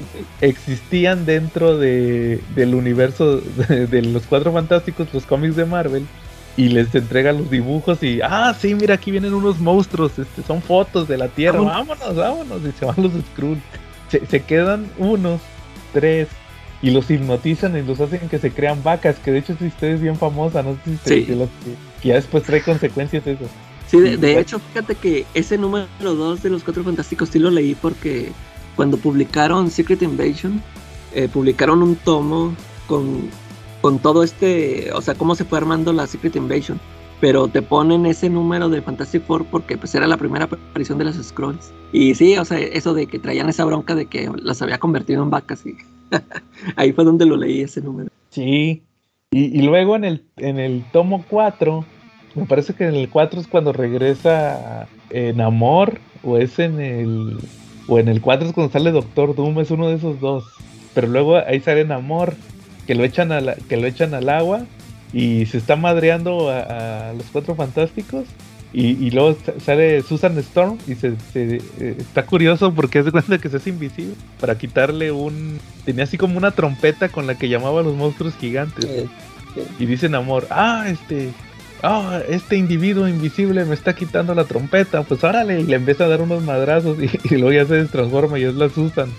existían dentro de, del universo de, de los Cuatro Fantásticos, los cómics de Marvel, y les entrega los dibujos y, ah, sí, mira, aquí vienen unos monstruos, este, son fotos de la Tierra, Vámonos. vámonos, vámonos, y se van los Skrull. Se, se quedan unos, tres, y los hipnotizan y los hacen que se crean vacas, que de hecho esa historia es bien famosa, no sé si Sí. te lo- que ya después trae consecuencias eso. Sí, de, de hecho, fíjate que ese número 2 de los Cuatro Fantásticos sí lo leí porque cuando publicaron Secret Invasion, eh, publicaron un tomo con, con todo este, o sea, cómo se fue armando la Secret Invasion. Pero te ponen ese número de Fantastic Four porque pues era la primera aparición de las Scrolls. Y sí, o sea, eso de que traían esa bronca de que las había convertido en vacas. Y ahí fue donde lo leí ese número. Sí. Y, y luego en el, en el tomo 4, me parece que en el 4 es cuando regresa en Amor, o es en el. O en el 4 es cuando sale Doctor Doom, es uno de esos dos. Pero luego ahí sale en Amor, que lo echan, a la- que lo echan al agua y se está madreando a, a los cuatro fantásticos. Y, y luego sa- sale Susan Storm y se, se- eh, está curioso porque hace cuenta que se hace invisible para quitarle un. Tenía así como una trompeta con la que llamaba a los monstruos gigantes. Y dicen amor, ah, este, ah, este individuo invisible me está quitando la trompeta, pues órale, y le empieza a dar unos madrazos y, y luego ya se transforma y es la Susan.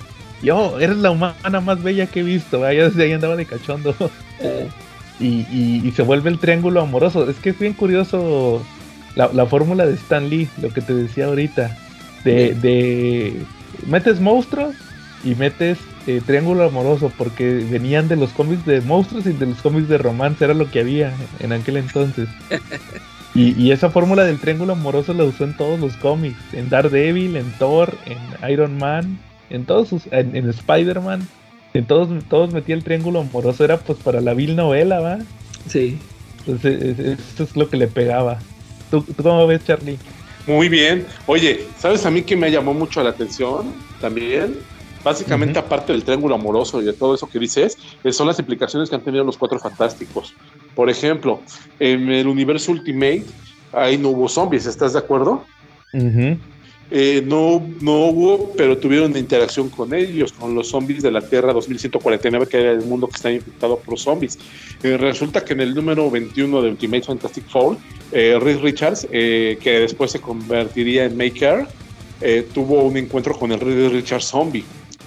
Y oh, eres la humana más bella que he visto, ¿verdad? ya desde ahí andaba de cachondo. y, y- y se vuelve el triángulo amoroso. Es que es bien curioso la, la fórmula de Stan Lee, lo que te decía ahorita. De, de metes monstruos y metes eh, triángulo amoroso, porque venían de los cómics de monstruos y de los cómics de romance, era lo que había en aquel entonces. Y, y esa fórmula del triángulo amoroso la usó en todos los cómics, en Daredevil, en Thor, en Iron Man, en todos sus, en, en Spider-Man, en todos, todos metía el triángulo amoroso, era pues para la vil novela, ¿va? sí. Entonces, es- es- eso es lo que le pegaba. ¿Tú, tú cómo ves, Charlie? Muy bien. Oye, ¿sabes a mí que me llamó mucho la atención también? Básicamente, Ujú. aparte del triángulo amoroso y de todo eso que dices, eh, son las implicaciones que han tenido los cuatro fantásticos. Por ejemplo, en el universo Ultimate, ahí no hubo zombies, ¿estás de acuerdo? Eh, no, no hubo, pero tuvieron interacción con ellos, con los zombies de la Tierra 2149, que era el mundo que está infectado por zombies. Eh, resulta que en el número 21 de Ultimate Fantastic Four, eh, Reed Richards, que después se convertiría en Maker, tuvo un encuentro con el Reed Richards zombie.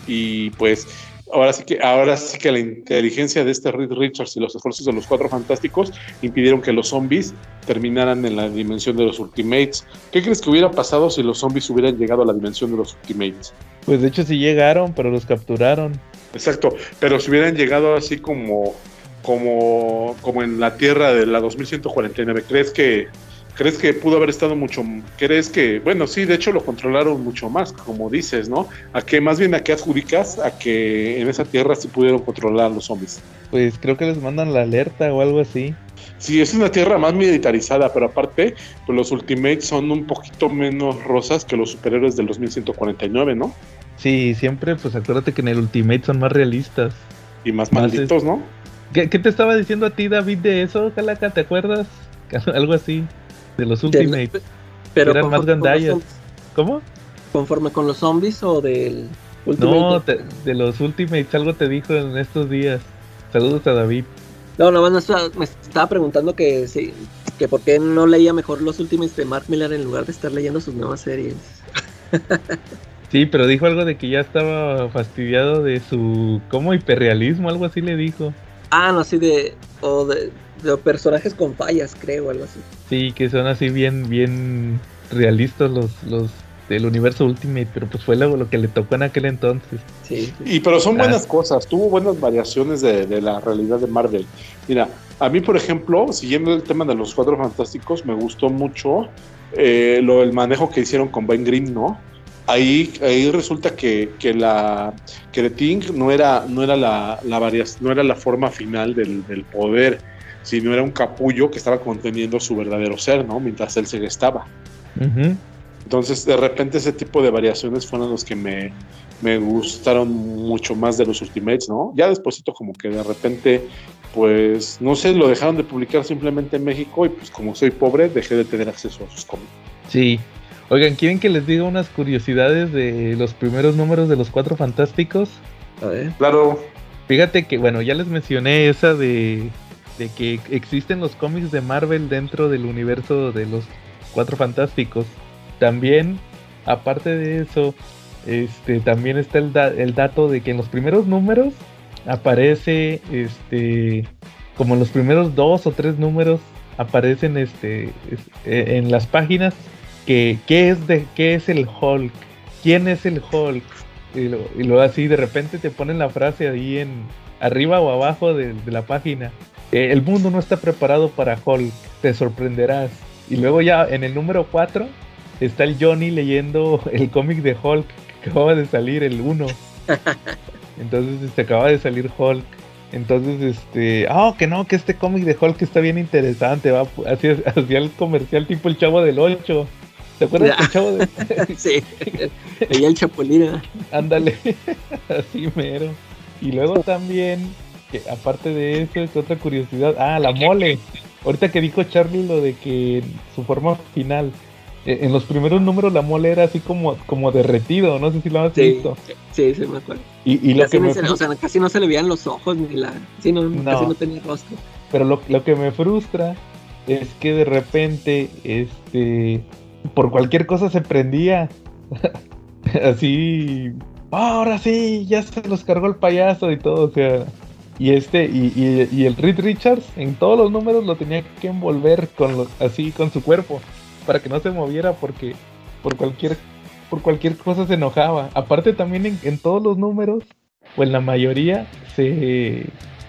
Y pues ahora sí que ahora sí que la inteligencia de este Reed Richards y los esfuerzos de los cuatro fantásticos impidieron que los zombies terminaran en la dimensión de los Ultimates. ¿Qué crees que hubiera pasado si los zombies hubieran llegado a la dimensión de los Ultimates? Pues de hecho sí llegaron, pero los capturaron. Exacto, pero si hubieran llegado así como, como, como en la Tierra de la 2149, ¿crees que, ¿crees que pudo haber estado mucho, crees que, bueno, sí, de hecho lo controlaron mucho más, como dices, ¿no? A que más bien a qué adjudicas a que en esa Tierra sí pudieron controlar los zombies. Pues creo que les mandan la alerta o algo así. Sí, es una tierra más militarizada, pero aparte, pues los Ultimates son un poquito menos rosas que los superhéroes del 2149, ¿no? Sí, siempre, pues acuérdate que en el Ultimate son más realistas. Y más Más malditos, ¿no? ¿Qué, qué te estaba diciendo a ti, David, de eso, Calaca? ¿Te acuerdas? Algo así. De los Ultimates. Pero Eran más gandallas. ¿Cómo? conforme con los zombies o del Ultimate. No, te- de los Ultimates algo te dijo en estos días. Saludos a David. No, nada más estaba- me estaba preguntando que sí, que por qué no leía mejor los Ultimates de Mark Millar en lugar de estar leyendo sus nuevas series. Sí, pero dijo algo de que ya estaba fastidiado de su como hiperrealismo, algo así le dijo. Ah, no, sí, de. O de, de personajes con fallas, creo, algo así. Sí, que son así bien, bien realistas los, los del universo Ultimate, pero pues fue lo, lo que le tocó en aquel entonces. Sí. Y pero son Ah. buenas cosas, tuvo buenas variaciones de, de la realidad de Marvel. Mira, a mí, por ejemplo, siguiendo el tema de los cuatro fantásticos, me gustó mucho eh, lo el manejo que hicieron con Ben Grimm, ¿no? Ahí, ahí resulta que, que la que The Thing no era, no era la, la variación, no era la forma final del, del poder, sino era un capullo que estaba conteniendo su verdadero ser, ¿no? Mientras él se gestaba. Entonces, de repente, ese tipo de variaciones fueron los que me, me gustaron mucho más de los Ultimates, ¿no? Ya despuésito como que de repente, pues, no sé, lo dejaron de publicar simplemente en México y pues como soy pobre, dejé de tener acceso a sus cómics. Sí. Oigan, ¿quieren que les diga unas curiosidades de los primeros números de los Cuatro Fantásticos? A ver. Claro, Fíjate que, bueno, ya les mencioné esa de, de que existen los cómics de Marvel dentro del universo de los Cuatro Fantásticos. También, aparte de eso, este, también está el, da- el dato de que en los primeros números aparece, este, como en los primeros dos o tres números aparecen, este, es- eh, en las páginas que qué es de qué es el Hulk, quién es el Hulk, y, lo- luego así de repente te ponen la frase ahí en arriba o abajo de la página. Eh, el mundo no está preparado para Hulk, te sorprenderás. Y luego ya en el número 4 está el Johnny leyendo el cómic de Hulk que acaba de salir, el 1. Entonces este, acaba de salir Hulk. Entonces, este, ah, que no, que este cómic de Hulk está bien interesante, va, hacía el comercial tipo el chavo del 8. ¿Te acuerdas del chavo del sí. Veía el chapulín. ¿eh? Ándale, así mero. Y luego también, que aparte de eso, es otra curiosidad. Ah, la mole. Ahorita que dijo Charlie lo de que su forma final. eh, En los primeros números la mole era así como, como derretido, no sé si lo has Sí, visto. sí, sí, me acuerdo. Y, y lo que me se, o sea, casi no se le veían los ojos ni la. Sí, no, No. casi no tenía rostro. Pero lo, lo que me frustra es que de repente, este, por cualquier cosa se prendía. Así, "Ah, ahora sí, ya se los cargó el payaso y todo, o sea. Y este, y, y- y el Reed Richards en todos los números lo tenía que envolver con lo- así con su cuerpo, para que no se moviera porque por cualquier, por cualquier cosa se enojaba. Aparte también en, en todos los números, o en la mayoría, se,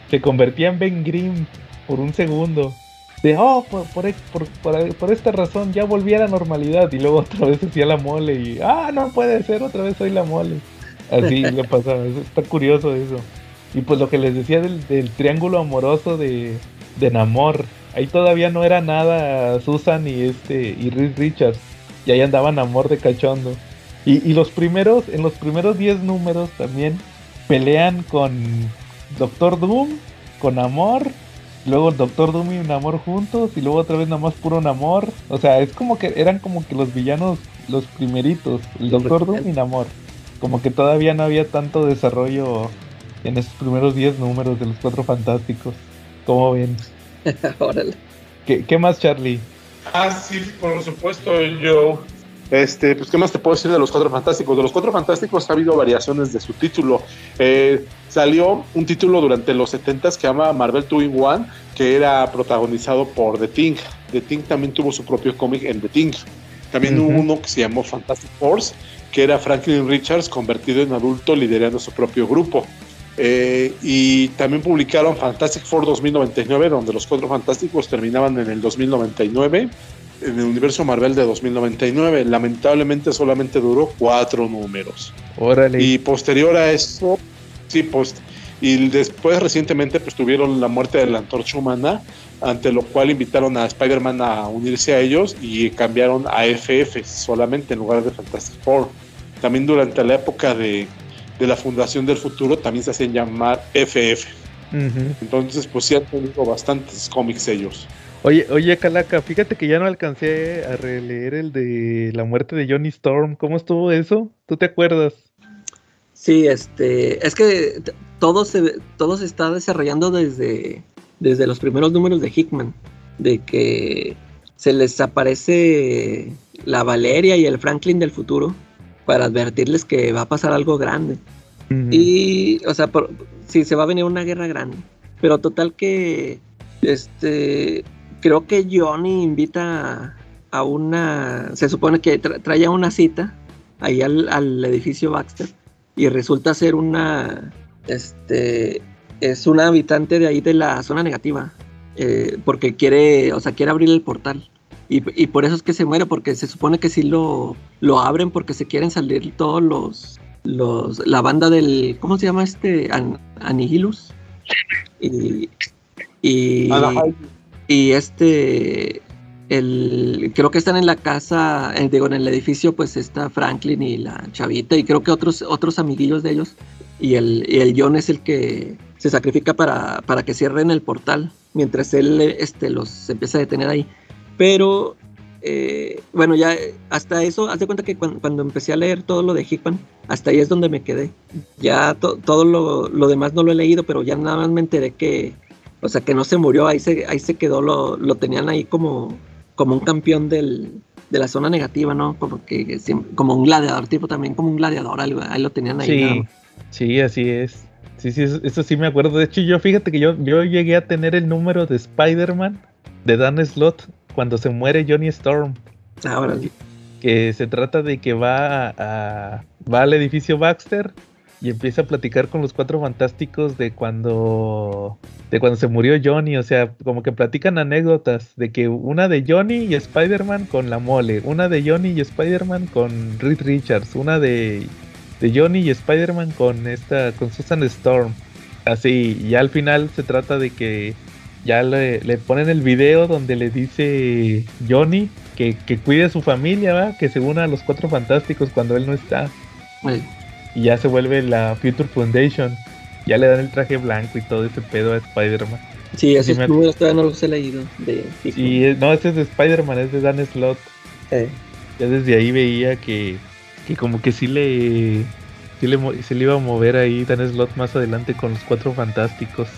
se convertía en Ben Grimm por un segundo. De, oh, por, por, por- por- esta razón ya volví a la normalidad. Y luego otra vez hacía la mole y, ah, no puede ser, otra vez soy la mole. Así le pasaba, está curioso eso. Y pues lo que les decía del, del triángulo amoroso de, de Namor. Ahí todavía no era nada Susan y este y Reed Richards. Y ahí andaban Namor de cachondo. Y, y los primeros, en los primeros 10 números también pelean con Doctor Doom, con Namor, luego Doctor Doom y Namor juntos, y luego otra vez nada más puro Namor. O sea, es como que eran como que los villanos, los primeritos, el Doctor Doom y Namor. Como que todavía no había tanto desarrollo en esos primeros 10 números de los Cuatro Fantásticos. ¿Cómo ven? Órale. ¿Qué, qué más, Charlie? Ah, sí, por supuesto, yo. Este, pues, ¿qué más te puedo decir de los Cuatro Fantásticos? De los Cuatro Fantásticos ha habido variaciones de su título. Eh, salió un título durante los 70s que se llama Marvel 2 in One, que era protagonizado por The Thing. The Thing también tuvo su propio cómic en The Thing. También hubo uno que se llamó Fantastic Force, que era Franklin Richards convertido en adulto liderando su propio grupo. Eh, y también publicaron Fantastic Four 2099, donde los Cuatro Fantásticos terminaban en el 2099 en el universo Marvel de 2099. Lamentablemente solamente duró cuatro números. Órale. Y posterior a eso, sí, post, y después recientemente pues tuvieron la muerte de la antorcha humana, ante lo cual invitaron a Spider-Man a unirse a ellos y cambiaron a FF solamente en lugar de Fantastic Four. También durante la época de, de la Fundación del Futuro también se hacían llamar FF. Entonces pues sí han tenido bastantes cómics ellos. Oye, oye, Calaca, fíjate que ya no alcancé a releer el de la muerte de Johnny Storm. ¿Cómo estuvo eso? ¿Tú te acuerdas? Sí, este, es que todo se, todo se está desarrollando desde, desde los primeros números de Hickman, de que se les aparece la Valeria y el Franklin del futuro para advertirles que va a pasar algo grande. Y, o sea, por, sí, se va a venir una guerra grande. Pero total que, este, creo que Johnny invita a una, se supone que tra- trae a una cita ahí al, al edificio Baxter y resulta ser una, este, es una habitante de ahí de la zona negativa, eh, porque quiere, o sea, quiere abrir el portal. Y, y por eso es que se muere, porque se supone que sí lo, lo abren porque se quieren salir todos los, los la banda del ¿cómo se llama este An- Anihilus? Y, y, y este el creo que están en la casa, eh, digo en el edificio pues está Franklin y la chavita y creo que otros otros amiguillos de ellos y el y el John es el que se sacrifica para, para que cierren el portal mientras él este los empieza a detener ahí. Pero eh, bueno, ya eh, hasta eso, haz de cuenta que cuan- cuando, empecé a leer todo lo de Hickman, hasta ahí es donde me quedé. Ya to- todo lo, lo demás no lo he leído, pero ya nada más me enteré que, o sea, que no se murió, ahí se, ahí se quedó, lo, lo tenían ahí como, como un campeón del, de la zona negativa, ¿no? Como que como un gladiador, tipo también como un gladiador, algo, ahí lo tenían ahí. Sí, sí, así es. Sí, sí, eso, eso sí me acuerdo. De hecho, yo fíjate que yo, yo llegué a tener el número de Spider-Man de Dan Slott cuando se muere Johnny Storm. Ahora, Que se trata de que va a, a- va al edificio Baxter y empieza a platicar con los cuatro fantásticos de cuando de cuando se murió Johnny, o sea, como que platican anécdotas de que una de Johnny y Spider-Man con la mole, una de Johnny y Spider-Man con Reed Richards, una de, de Johnny y Spider-Man con esta con Susan Storm. Así, y al final se trata de que ya le, le ponen el video donde le dice Johnny que, que cuide a su familia, ¿va? que se una a los cuatro fantásticos cuando él no está y ya se vuelve la Future Foundation. Ya le dan el traje blanco y todo ese pedo a Spider-Man. sí, esos me- números todavía no los he leído. De, Y eh, no, ese es de Spider-Man, es de Dan Slott. eh, Ya desde ahí veía que, que como que sí le, sí le le iba a mover ahí Dan Slott más adelante con los cuatro fantásticos.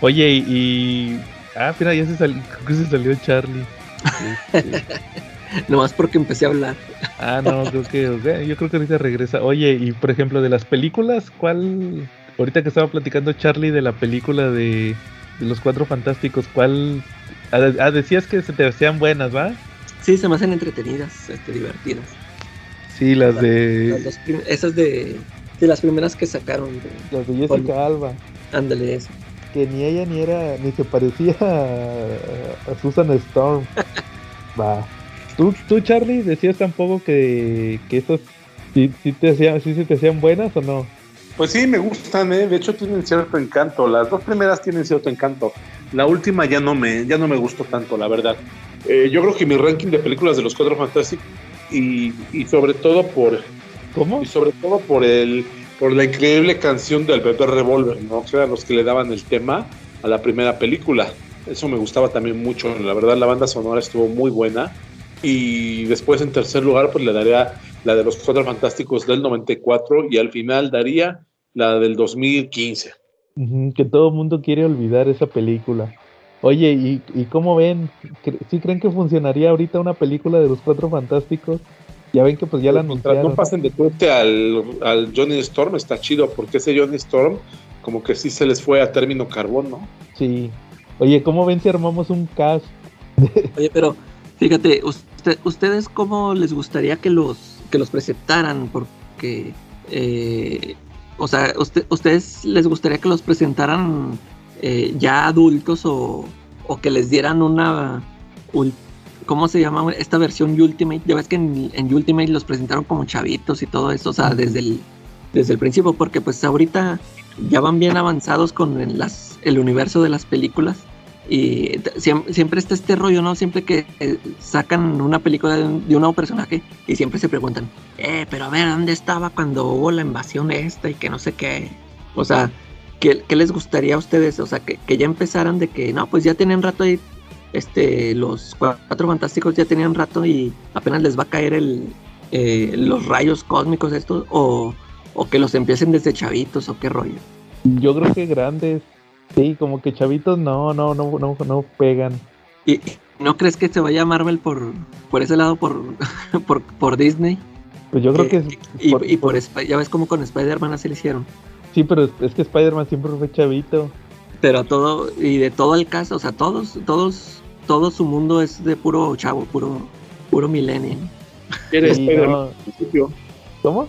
Oye, y, ah, mira, ya se salió, creo que se salió Charlie. Este, nomás porque empecé a hablar. ah, no, creo que, yo creo que ahorita regresa. Oye, y por ejemplo, de las películas, ¿cuál? Ahorita que estaba platicando Charlie de la película de, de los cuatro fantásticos, ¿cuál? Ah, ah, decías que se te hacían buenas, ¿va? Sí, se me hacen entretenidas, este, divertidas. Sí, las de dos esas de, de las primeras que sacaron. de- las de Jessica Alba. ándale, eso. Que ni ella ni era ni se parecía a, a Susan Storm. Va. ¿Tú, tú, Charlie, decías tampoco que, que esas sí, sí te hacían, sí te hacían buenas o no? Pues sí, me gustan, ¿eh? de hecho tienen cierto encanto. Las dos primeras tienen cierto encanto. La última ya no me, ya no me gustó tanto, la verdad. Eh, yo creo que mi ranking de películas de los Cuatro Fantásticos y, y sobre todo por ¿Cómo? y sobre todo por el por la increíble canción del bebé Revolver, ¿no? Que eran los que le daban el tema a la primera película. Eso me gustaba también mucho. La verdad, la banda sonora estuvo muy buena. Y después, en tercer lugar, pues le daría la de los Cuatro Fantásticos del 94 y al final daría la del 2015. Ujú, que todo mundo quiere olvidar esa película. Oye, ¿y, y cómo ven? ¿Cre- ¿Sí creen que funcionaría ahorita una película de los Cuatro Fantásticos? Ya ven que pues ya la Mientras anunciaron. no pasen de tueste al, al Johnny Storm, está chido, porque ese Johnny Storm, como que sí se les fue a término carbón, ¿no? Sí. Oye, ¿cómo ven si armamos un cast? Oye, pero fíjate, usted- ¿ustedes cómo les gustaría que los, que los presentaran? Porque, eh, o sea, usted, ¿ustedes les gustaría que los presentaran eh, ya adultos o, o que les dieran una... ¿Cómo se llama esta versión Ultimate? Ya ves que en, Ultimate los presentaron como chavitos y todo eso, o sea, desde el, desde el principio, porque pues ahorita ya van bien avanzados con el- universo de las películas. Y t- siem- siempre, está este rollo, ¿no? Siempre que eh, sacan una película de un, de un nuevo personaje y siempre se preguntan, eh, pero a ver, ¿dónde estaba cuando hubo la invasión esta y que no sé qué? O sea, ¿qué, qué les gustaría a ustedes? O sea, que, que ya empezaran de que, no, pues ya tienen rato ahí, este, los cuatro fantásticos ya tenían rato y apenas les va a caer el, eh, los rayos cósmicos estos, o, o que los empiecen desde chavitos, o qué rollo. Yo creo que grandes. Sí, como que chavitos no, no, no, no, no pegan. ¿Y no crees que se vaya Marvel por, por ese lado, por, por, por Disney? Pues yo creo que es. Y, y por, ya ves cómo con Spider-Man así le hicieron. Sí, pero es que Spider-Man siempre fue chavito. Pero todo, y de todo el caso, o sea, todos, todos, todo su mundo es de puro chavo, puro, puro millennial. Era Spider-Man no. al principio. ¿Cómo?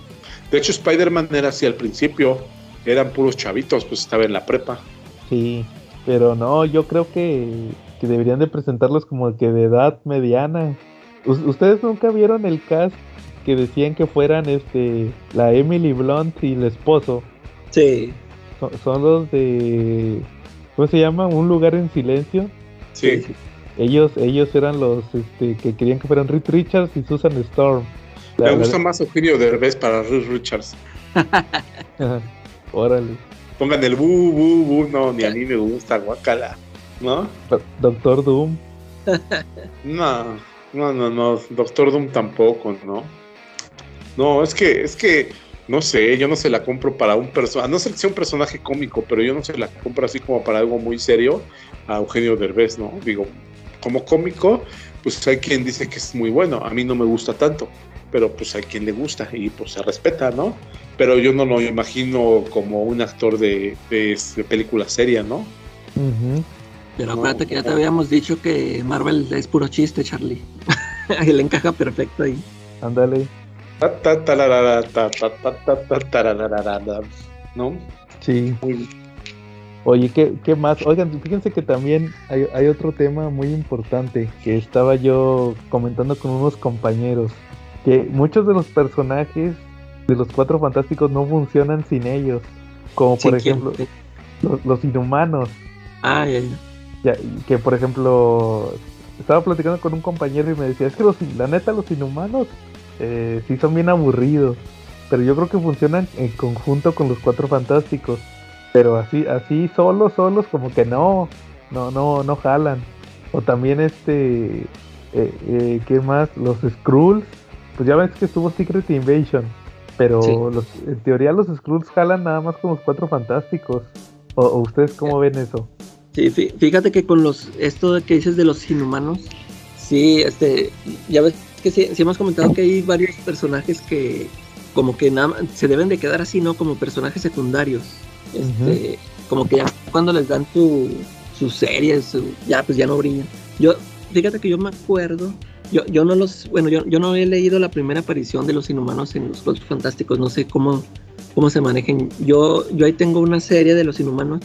De hecho, Spider-Man era así al principio. Eran puros chavitos, pues estaba en la prepa. Sí, pero no, yo creo que, que deberían de presentarlos como que de edad mediana. U- ¿Ustedes nunca vieron el cast que decían que fueran este la Emily Blunt y el esposo? Sí. Son, son los de ¿cómo se llama? Un lugar en silencio. Sí. Ellos ellos eran los este, que querían que fueran Reed Richards y Susan Storm. La- Me la- gusta más Eugenio Derbez para Reed Richards. Órale. Pongan el bu, bu, bu. No, ni a mí me gusta, guacala. ¿No? Doctor Doom. No, no, no, no. Doctor Doom tampoco, ¿no? No, es que, es que, no sé, yo no se la compro para un personaje, no sé que sea un personaje cómico, pero yo no se la compro así como para algo muy serio a Eugenio Derbez, ¿no? Digo, como cómico, pues hay quien dice que es muy bueno, a mí no me gusta tanto, pero pues hay quien le gusta y pues se respeta, ¿no? Pero yo no lo imagino como un actor de, de, de película seria, ¿no? Ujú. Pero No, acuérdate que ya te habíamos dicho que Marvel es puro chiste, Charlie. Él encaja perfecto ahí. Ándale. ¿No? Sí. Muy bien. Oye, ¿qué, qué más? Oigan, fíjense que también hay, hay otro tema muy importante que estaba yo comentando con unos compañeros, que muchos de los personajes de los Cuatro Fantásticos no funcionan sin ellos, como por ejemplo los, los inhumanos, Ah, ya, ya. ya, que por ejemplo estaba platicando con un compañero y me decía, es que los, la neta los inhumanos eh, sí son bien aburridos, pero yo creo que funcionan en conjunto con los Cuatro Fantásticos. Pero así, así solos, solos, como que no, no, no, no jalan. O también este, eh, eh, ¿qué más? Los Skrulls, pues ya ves que estuvo Secret Invasion, pero Sí. los, en teoría los Skrulls jalan nada más con los Cuatro Fantásticos. ¿O, o ustedes cómo ven eso? Sí, fí- fíjate que con los esto que dices de los inhumanos, sí, este, ya ves que sí, sí hemos comentado que hay varios personajes que como que nada se deben de quedar así, ¿no? Como personajes secundarios. Este, como que ya cuando les dan su, sus series, su- ya pues ya no brillan. Yo, fíjate que yo me acuerdo, yo, yo no los, bueno, yo, yo no he leído la primera aparición de los inhumanos en los Cuatro Fantásticos, no sé cómo, cómo se manejen. Yo, yo ahí tengo una serie de los inhumanos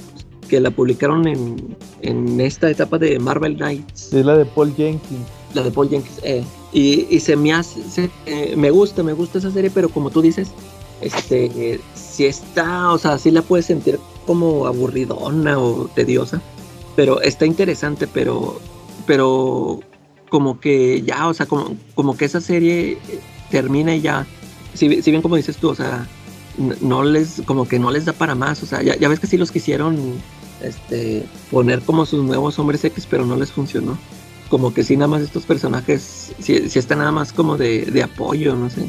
que la publicaron en, en esta etapa de Marvel Knights, Es la de Paul Jenkins. la de Paul Jenkins. eh, y, y se me hace, se- eh, me gusta, me gusta esa serie, pero como tú dices, este, si está, o sea, sí la puedes sentir como aburridona o tediosa, pero está interesante, pero, pero como que ya, o sea, como, como que esa serie termina y ya, si, bi- si bien como dices tú, o sea, no les, como que no les da para más, o sea, ya, ya ves que sí los quisieron este, poner como sus nuevos hombres X, pero no les funcionó. Como que sí, nada más estos personajes, sí, sí están nada más como de, de apoyo, no sé.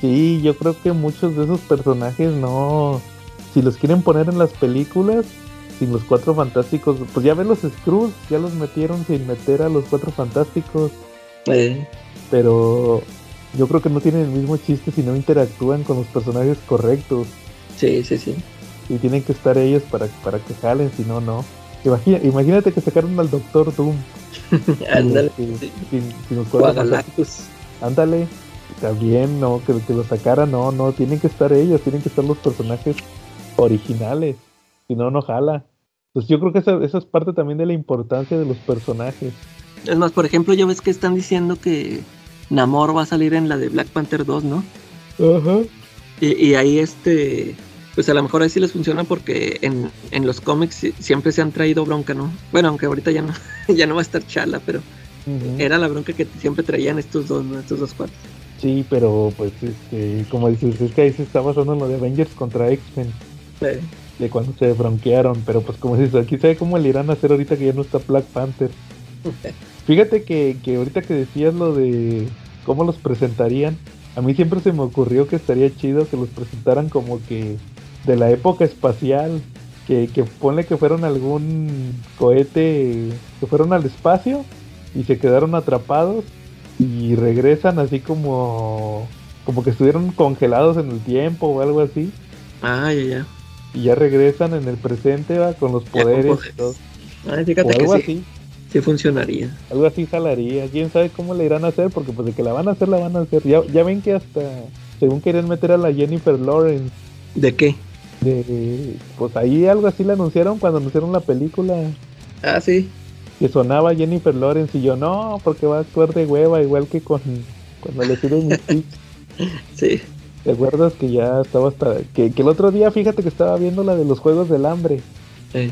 Sí, yo creo que muchos de esos personajes no. Si los quieren poner en las películas, sin los cuatro fantásticos, pues ya ven los Skrulls, ya los metieron sin meter a los cuatro fantásticos, Eh, pero yo creo que no tienen el mismo chiste si no interactúan con los personajes correctos sí, sí, sí. y tienen que estar ellos para, para que jalen, si no, no. Imagina- imagínate que sacaron al Doctor Doom Ándale. sin, sin- sin los cuatro fantásticos. Ándale, también, no, que, que lo sacara, no, no, tienen que estar ellos, tienen que estar los personajes originales, si no, no jala. Pues yo creo que esa, esa es parte también de la importancia de los personajes. Es más, por ejemplo, ya ves que están diciendo que Namor va a salir en la de Black Panther 2, ¿no? Ajá. Y, y ahí este, pues a lo mejor ahí sí les funciona porque en, en los cómics siempre se han traído bronca, ¿no? Bueno, aunque ahorita ya no, ya no va a estar Chala, pero era la bronca que siempre traían estos dos, ¿no? Estos dos cuartos. Sí, pero pues, este, como dices, es que ahí se está basando en lo de Avengers contra X-Men, Eh, de cuando se bronquearon, pero pues como dices, aquí sabe cómo le irán a hacer ahorita que ya no está Black Panther. Fíjate que, que ahorita que decías lo de cómo los presentarían, a mí siempre se me ocurrió que estaría chido que los presentaran como que de la época espacial, que, que ponle que fueron algún cohete, que fueron al espacio y se quedaron atrapados y regresan así como como que estuvieron congelados en el tiempo o algo así Ah, ya, ya. y ya regresan en el presente va con los con poderes y poderes. todo. Ay, o fíjate que algo sí, así sí funcionaría. algo así jalaría quién sabe cómo le irán a hacer porque pues de que la van a hacer la van a hacer ya, ya ven que hasta según querían meter a la Jennifer Lawrence ¿De qué? de pues ahí algo así le anunciaron cuando anunciaron la película Ah, sí. Que sonaba Jennifer Lawrence y yo no porque va a actuar de hueva igual que con cuando le piden Mystique Sí. ¿Te acuerdas que ya estaba hasta... Que, que el otro día, fíjate que estaba viendo la de los Juegos del Hambre. Eh,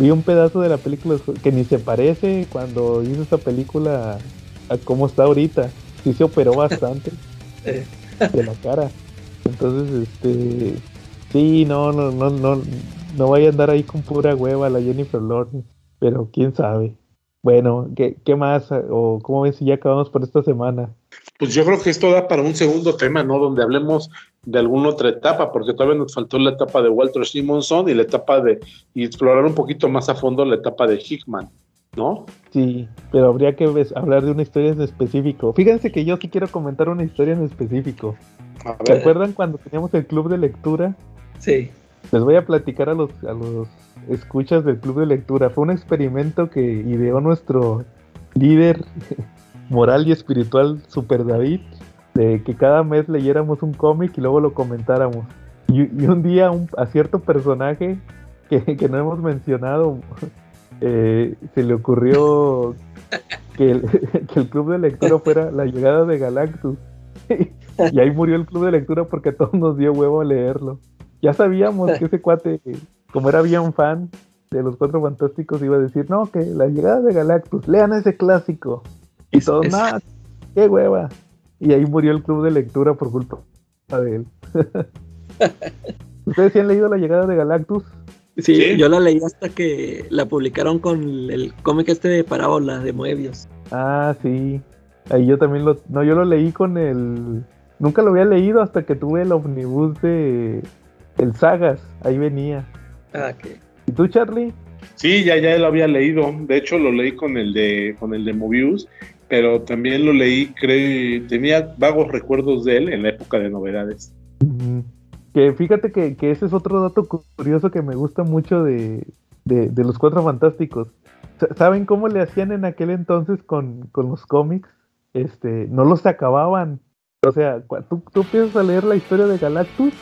Vi un pedazo de la película que ni se parece cuando hizo esa película a cómo está ahorita. Sí se operó bastante eh. de la cara. Entonces, este... Sí, no, no, no, no, no vaya a andar ahí con pura hueva la Jennifer Lawrence. Pero quién sabe. Bueno, ¿qué, qué más? ¿O cómo ves si ya acabamos por esta semana? Pues yo creo que esto da para un segundo tema, ¿no? Donde hablemos de alguna otra etapa, porque todavía nos faltó la etapa de Walter Simonson y la etapa de y explorar un poquito más a fondo la etapa de Hickman, ¿no? Sí, pero habría que ves- hablar de una historia en específico. Fíjense que yo sí quiero comentar una historia en específico. A ¿Se ver, acuerdan cuando teníamos el club de lectura? Sí. Les voy a platicar a los, a los escuchas del club de lectura. Fue un experimento que ideó nuestro líder moral y espiritual, Super David, de que cada mes leyéramos un cómic y luego lo comentáramos. Y, y un día un- a cierto personaje que, que no hemos mencionado, eh, se le ocurrió que el, que el club de lectura fuera la llegada de Galactus. y ahí murió el club de lectura porque a todos nos dio huevo leerlo. Ya sabíamos que ese cuate, como era bien fan de los Cuatro Fantásticos, iba a decir, no, que la llegada de Galactus, lean ese clásico. Y Es- todos, es- "Nah, qué hueva. Y ahí murió el club de lectura por culpa de él. ¿Ustedes sí han leído la llegada de Galactus? Sí, Sí. yo la leí hasta que la publicaron con el cómic este de parábola de Moebius. Ah, sí. Ahí yo también lo... No, yo lo leí con el... Nunca lo había leído hasta que tuve el omnibus de... El Sagas. Ahí venía. Ah, ¿Y tú, Charlie? sí, ya ya lo había leído. De hecho, lo leí con el de con el de Mobius, pero también lo leí, creo, tenía vagos recuerdos de él en la época de novedades. Que fíjate que, que ese es otro dato cu- curioso que me gusta mucho de, de, de los Cuatro Fantásticos. Sa- ¿Saben cómo le hacían en aquel entonces con, con los cómics? Este, no los acababan. O sea, tú, tú empiezas a leer la historia de Galactus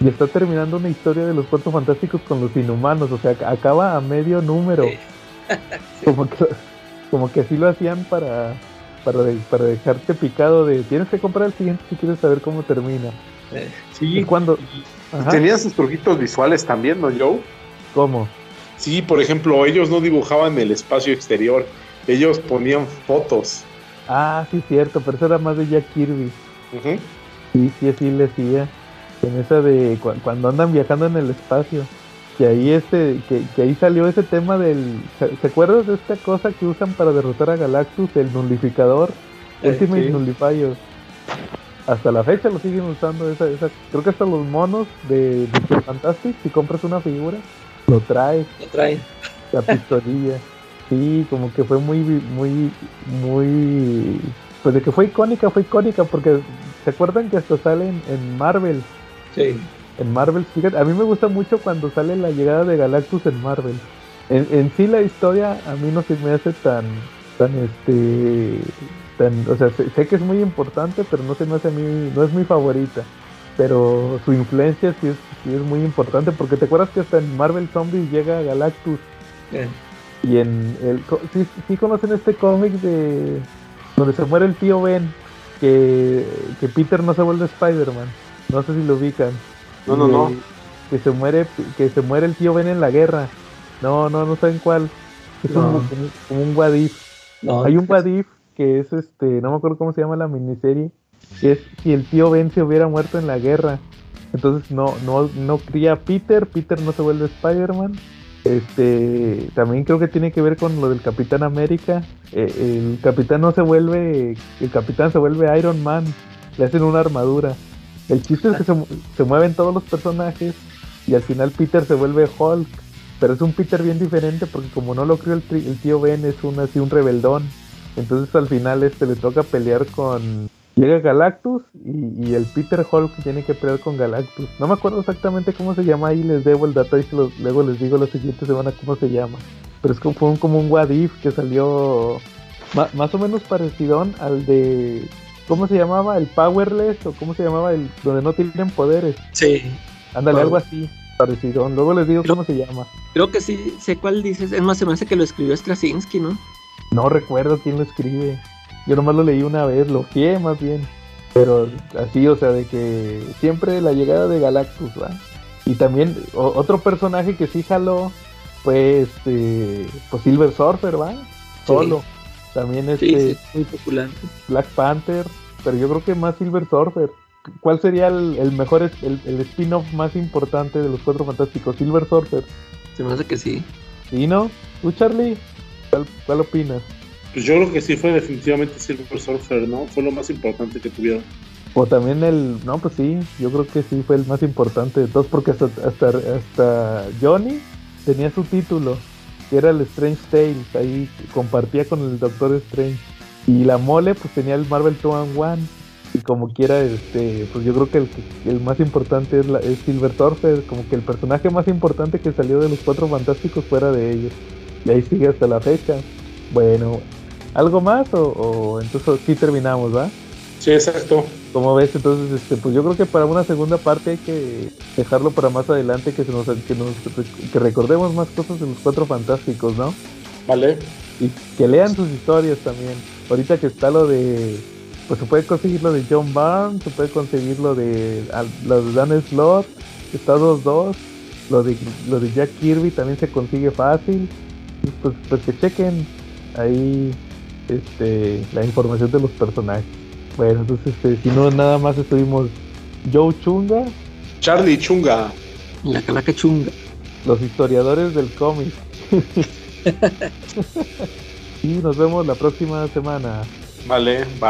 y está terminando una historia de los Cuatro Fantásticos con los inhumanos. O sea, ac- acaba a medio número. Sí. Como, que, como que así lo hacían para, para, de- para dejarte picado de tienes que comprar el siguiente si quieres saber cómo termina. Sí, Y cuando... y Ajá. tenía sus truquitos visuales también, ¿no, Joe? ¿Cómo? Sí, por ejemplo, ellos no dibujaban el espacio exterior, ellos ponían fotos. Ah, sí, cierto, pero eso era más de Jack Kirby. Ujú. Sí, sí, así le decía. En esa de cu- cuando andan viajando en el espacio. Que ahí este, que, que ahí salió ese tema del. ¿Se, se acuerdan de esta cosa que usan para derrotar a Galactus? El nullificador. Eh, Ultimate sí. Nullifier. Hasta la fecha lo siguen usando esa, esa. Creo que hasta los monos de, de Fantastic, si compras una figura, lo trae. lo traen. La pistolilla. Sí, como que fue muy, muy, muy. Pues de que fue icónica, fue icónica, porque ¿se acuerdan que hasta sale en, en Marvel? Sí. En Marvel, fíjate, a mí me gusta mucho cuando sale la llegada de Galactus en Marvel. En, en sí la historia a mí no se me hace tan, tan este, tan, o sea, sé, sé que es muy importante, pero no se me hace a mí, no es mi favorita. Pero su influencia sí es, sí es muy importante, porque te acuerdas que hasta en Marvel Zombies llega Galactus. Y en el sí, sí conocen este cómic de donde se muere el tío Ben, que, que Peter no se vuelve Spider-Man. No sé si lo ubican. No, no, no. Que se muere, que se muere el tío Ben en la guerra. No, no, no saben cuál. Es No. un, como, un what if. no, Hay un what if que es este, no me acuerdo cómo se llama la miniserie, que es si el tío Ben se hubiera muerto en la guerra. Entonces no, no, no cría a Peter, Peter no se vuelve Spider-Man. Este, también creo que tiene que ver con lo del Capitán América. Eh, el capitán no se vuelve, el capitán se vuelve Iron Man, le hacen una armadura. El chiste es que se, se mueven todos los personajes y al final Peter se vuelve Hulk. Pero es un Peter bien diferente porque como no lo crió el, el tío Ben, es un así un rebeldón. Entonces al final este le toca pelear con... Llega Galactus y, el Peter Hulk tiene que pelear con Galactus. No me acuerdo exactamente cómo se llama ahí, les debo el dato y luego les digo la siguiente semana cómo se llama. Pero es como, fue un, como un What If que salió más o menos parecido al de... ¿Cómo se llamaba? El Powerless o cómo se llamaba el donde no tienen poderes. Sí. Ándale, Power- algo así, parecido. Luego les digo Creo- cómo se llama. Creo que sí, sé cuál dices. Es más, se me hace que lo escribió Straczynski, ¿no? No recuerdo quién lo escribe. Yo nomás lo leí una vez, lo fié más bien. Pero así, o sea, de que siempre la llegada de Galactus, ¿va? Y también o- otro personaje que sí jaló fue este, pues Silver Surfer, ¿va? Solo. También Sí, este sí, muy popular. Black Panther, pero yo creo que más Silver Surfer. ¿Cuál sería el, el mejor, es- el, el spin-off más importante de los Cuatro Fantásticos? Silver Surfer. Se me hace que sí. ¿Sí, no? ¿Tú, Charlie? ¿Cuál, cuál opinas? Pues yo creo que sí fue definitivamente Silver Surfer, ¿no? Fue lo más importante que tuvieron. O también el. No, pues sí, yo creo que sí fue el más importante de todos, porque hasta, hasta, hasta Johnny tenía su título, que era el Strange Tales, ahí compartía con el Doctor Strange. Y la mole, pues tenía el Marvel 2 and One. Y como quiera, este, pues yo creo que el, el más importante es, la, es Silver Surfer, como que el personaje más importante que salió de los cuatro fantásticos fuera de ellos. Y ahí sigue hasta la fecha. Bueno, ¿algo más o, o entonces sí terminamos, va? Sí, exacto. Como ves, entonces, este, pues yo creo que para una segunda parte hay que dejarlo para más adelante, que se nos, que nos, que recordemos más cosas de los cuatro fantásticos, ¿no? Vale. Y que lean sus historias también. Ahorita que está lo de, pues se puede conseguir lo de John Barnes, se puede conseguir lo de, al- lo de Dan Slott, está 2-2, lo de, lo de Jack Kirby también se consigue fácil. Y Pues, pues que chequen ahí, este, la información de los personajes. Bueno, entonces, este, si no, nada más estuvimos Joe Chunga, Charlie Chunga. La calaca chunga. los historiadores del cómic. y nos vemos la próxima semana. Vale, va.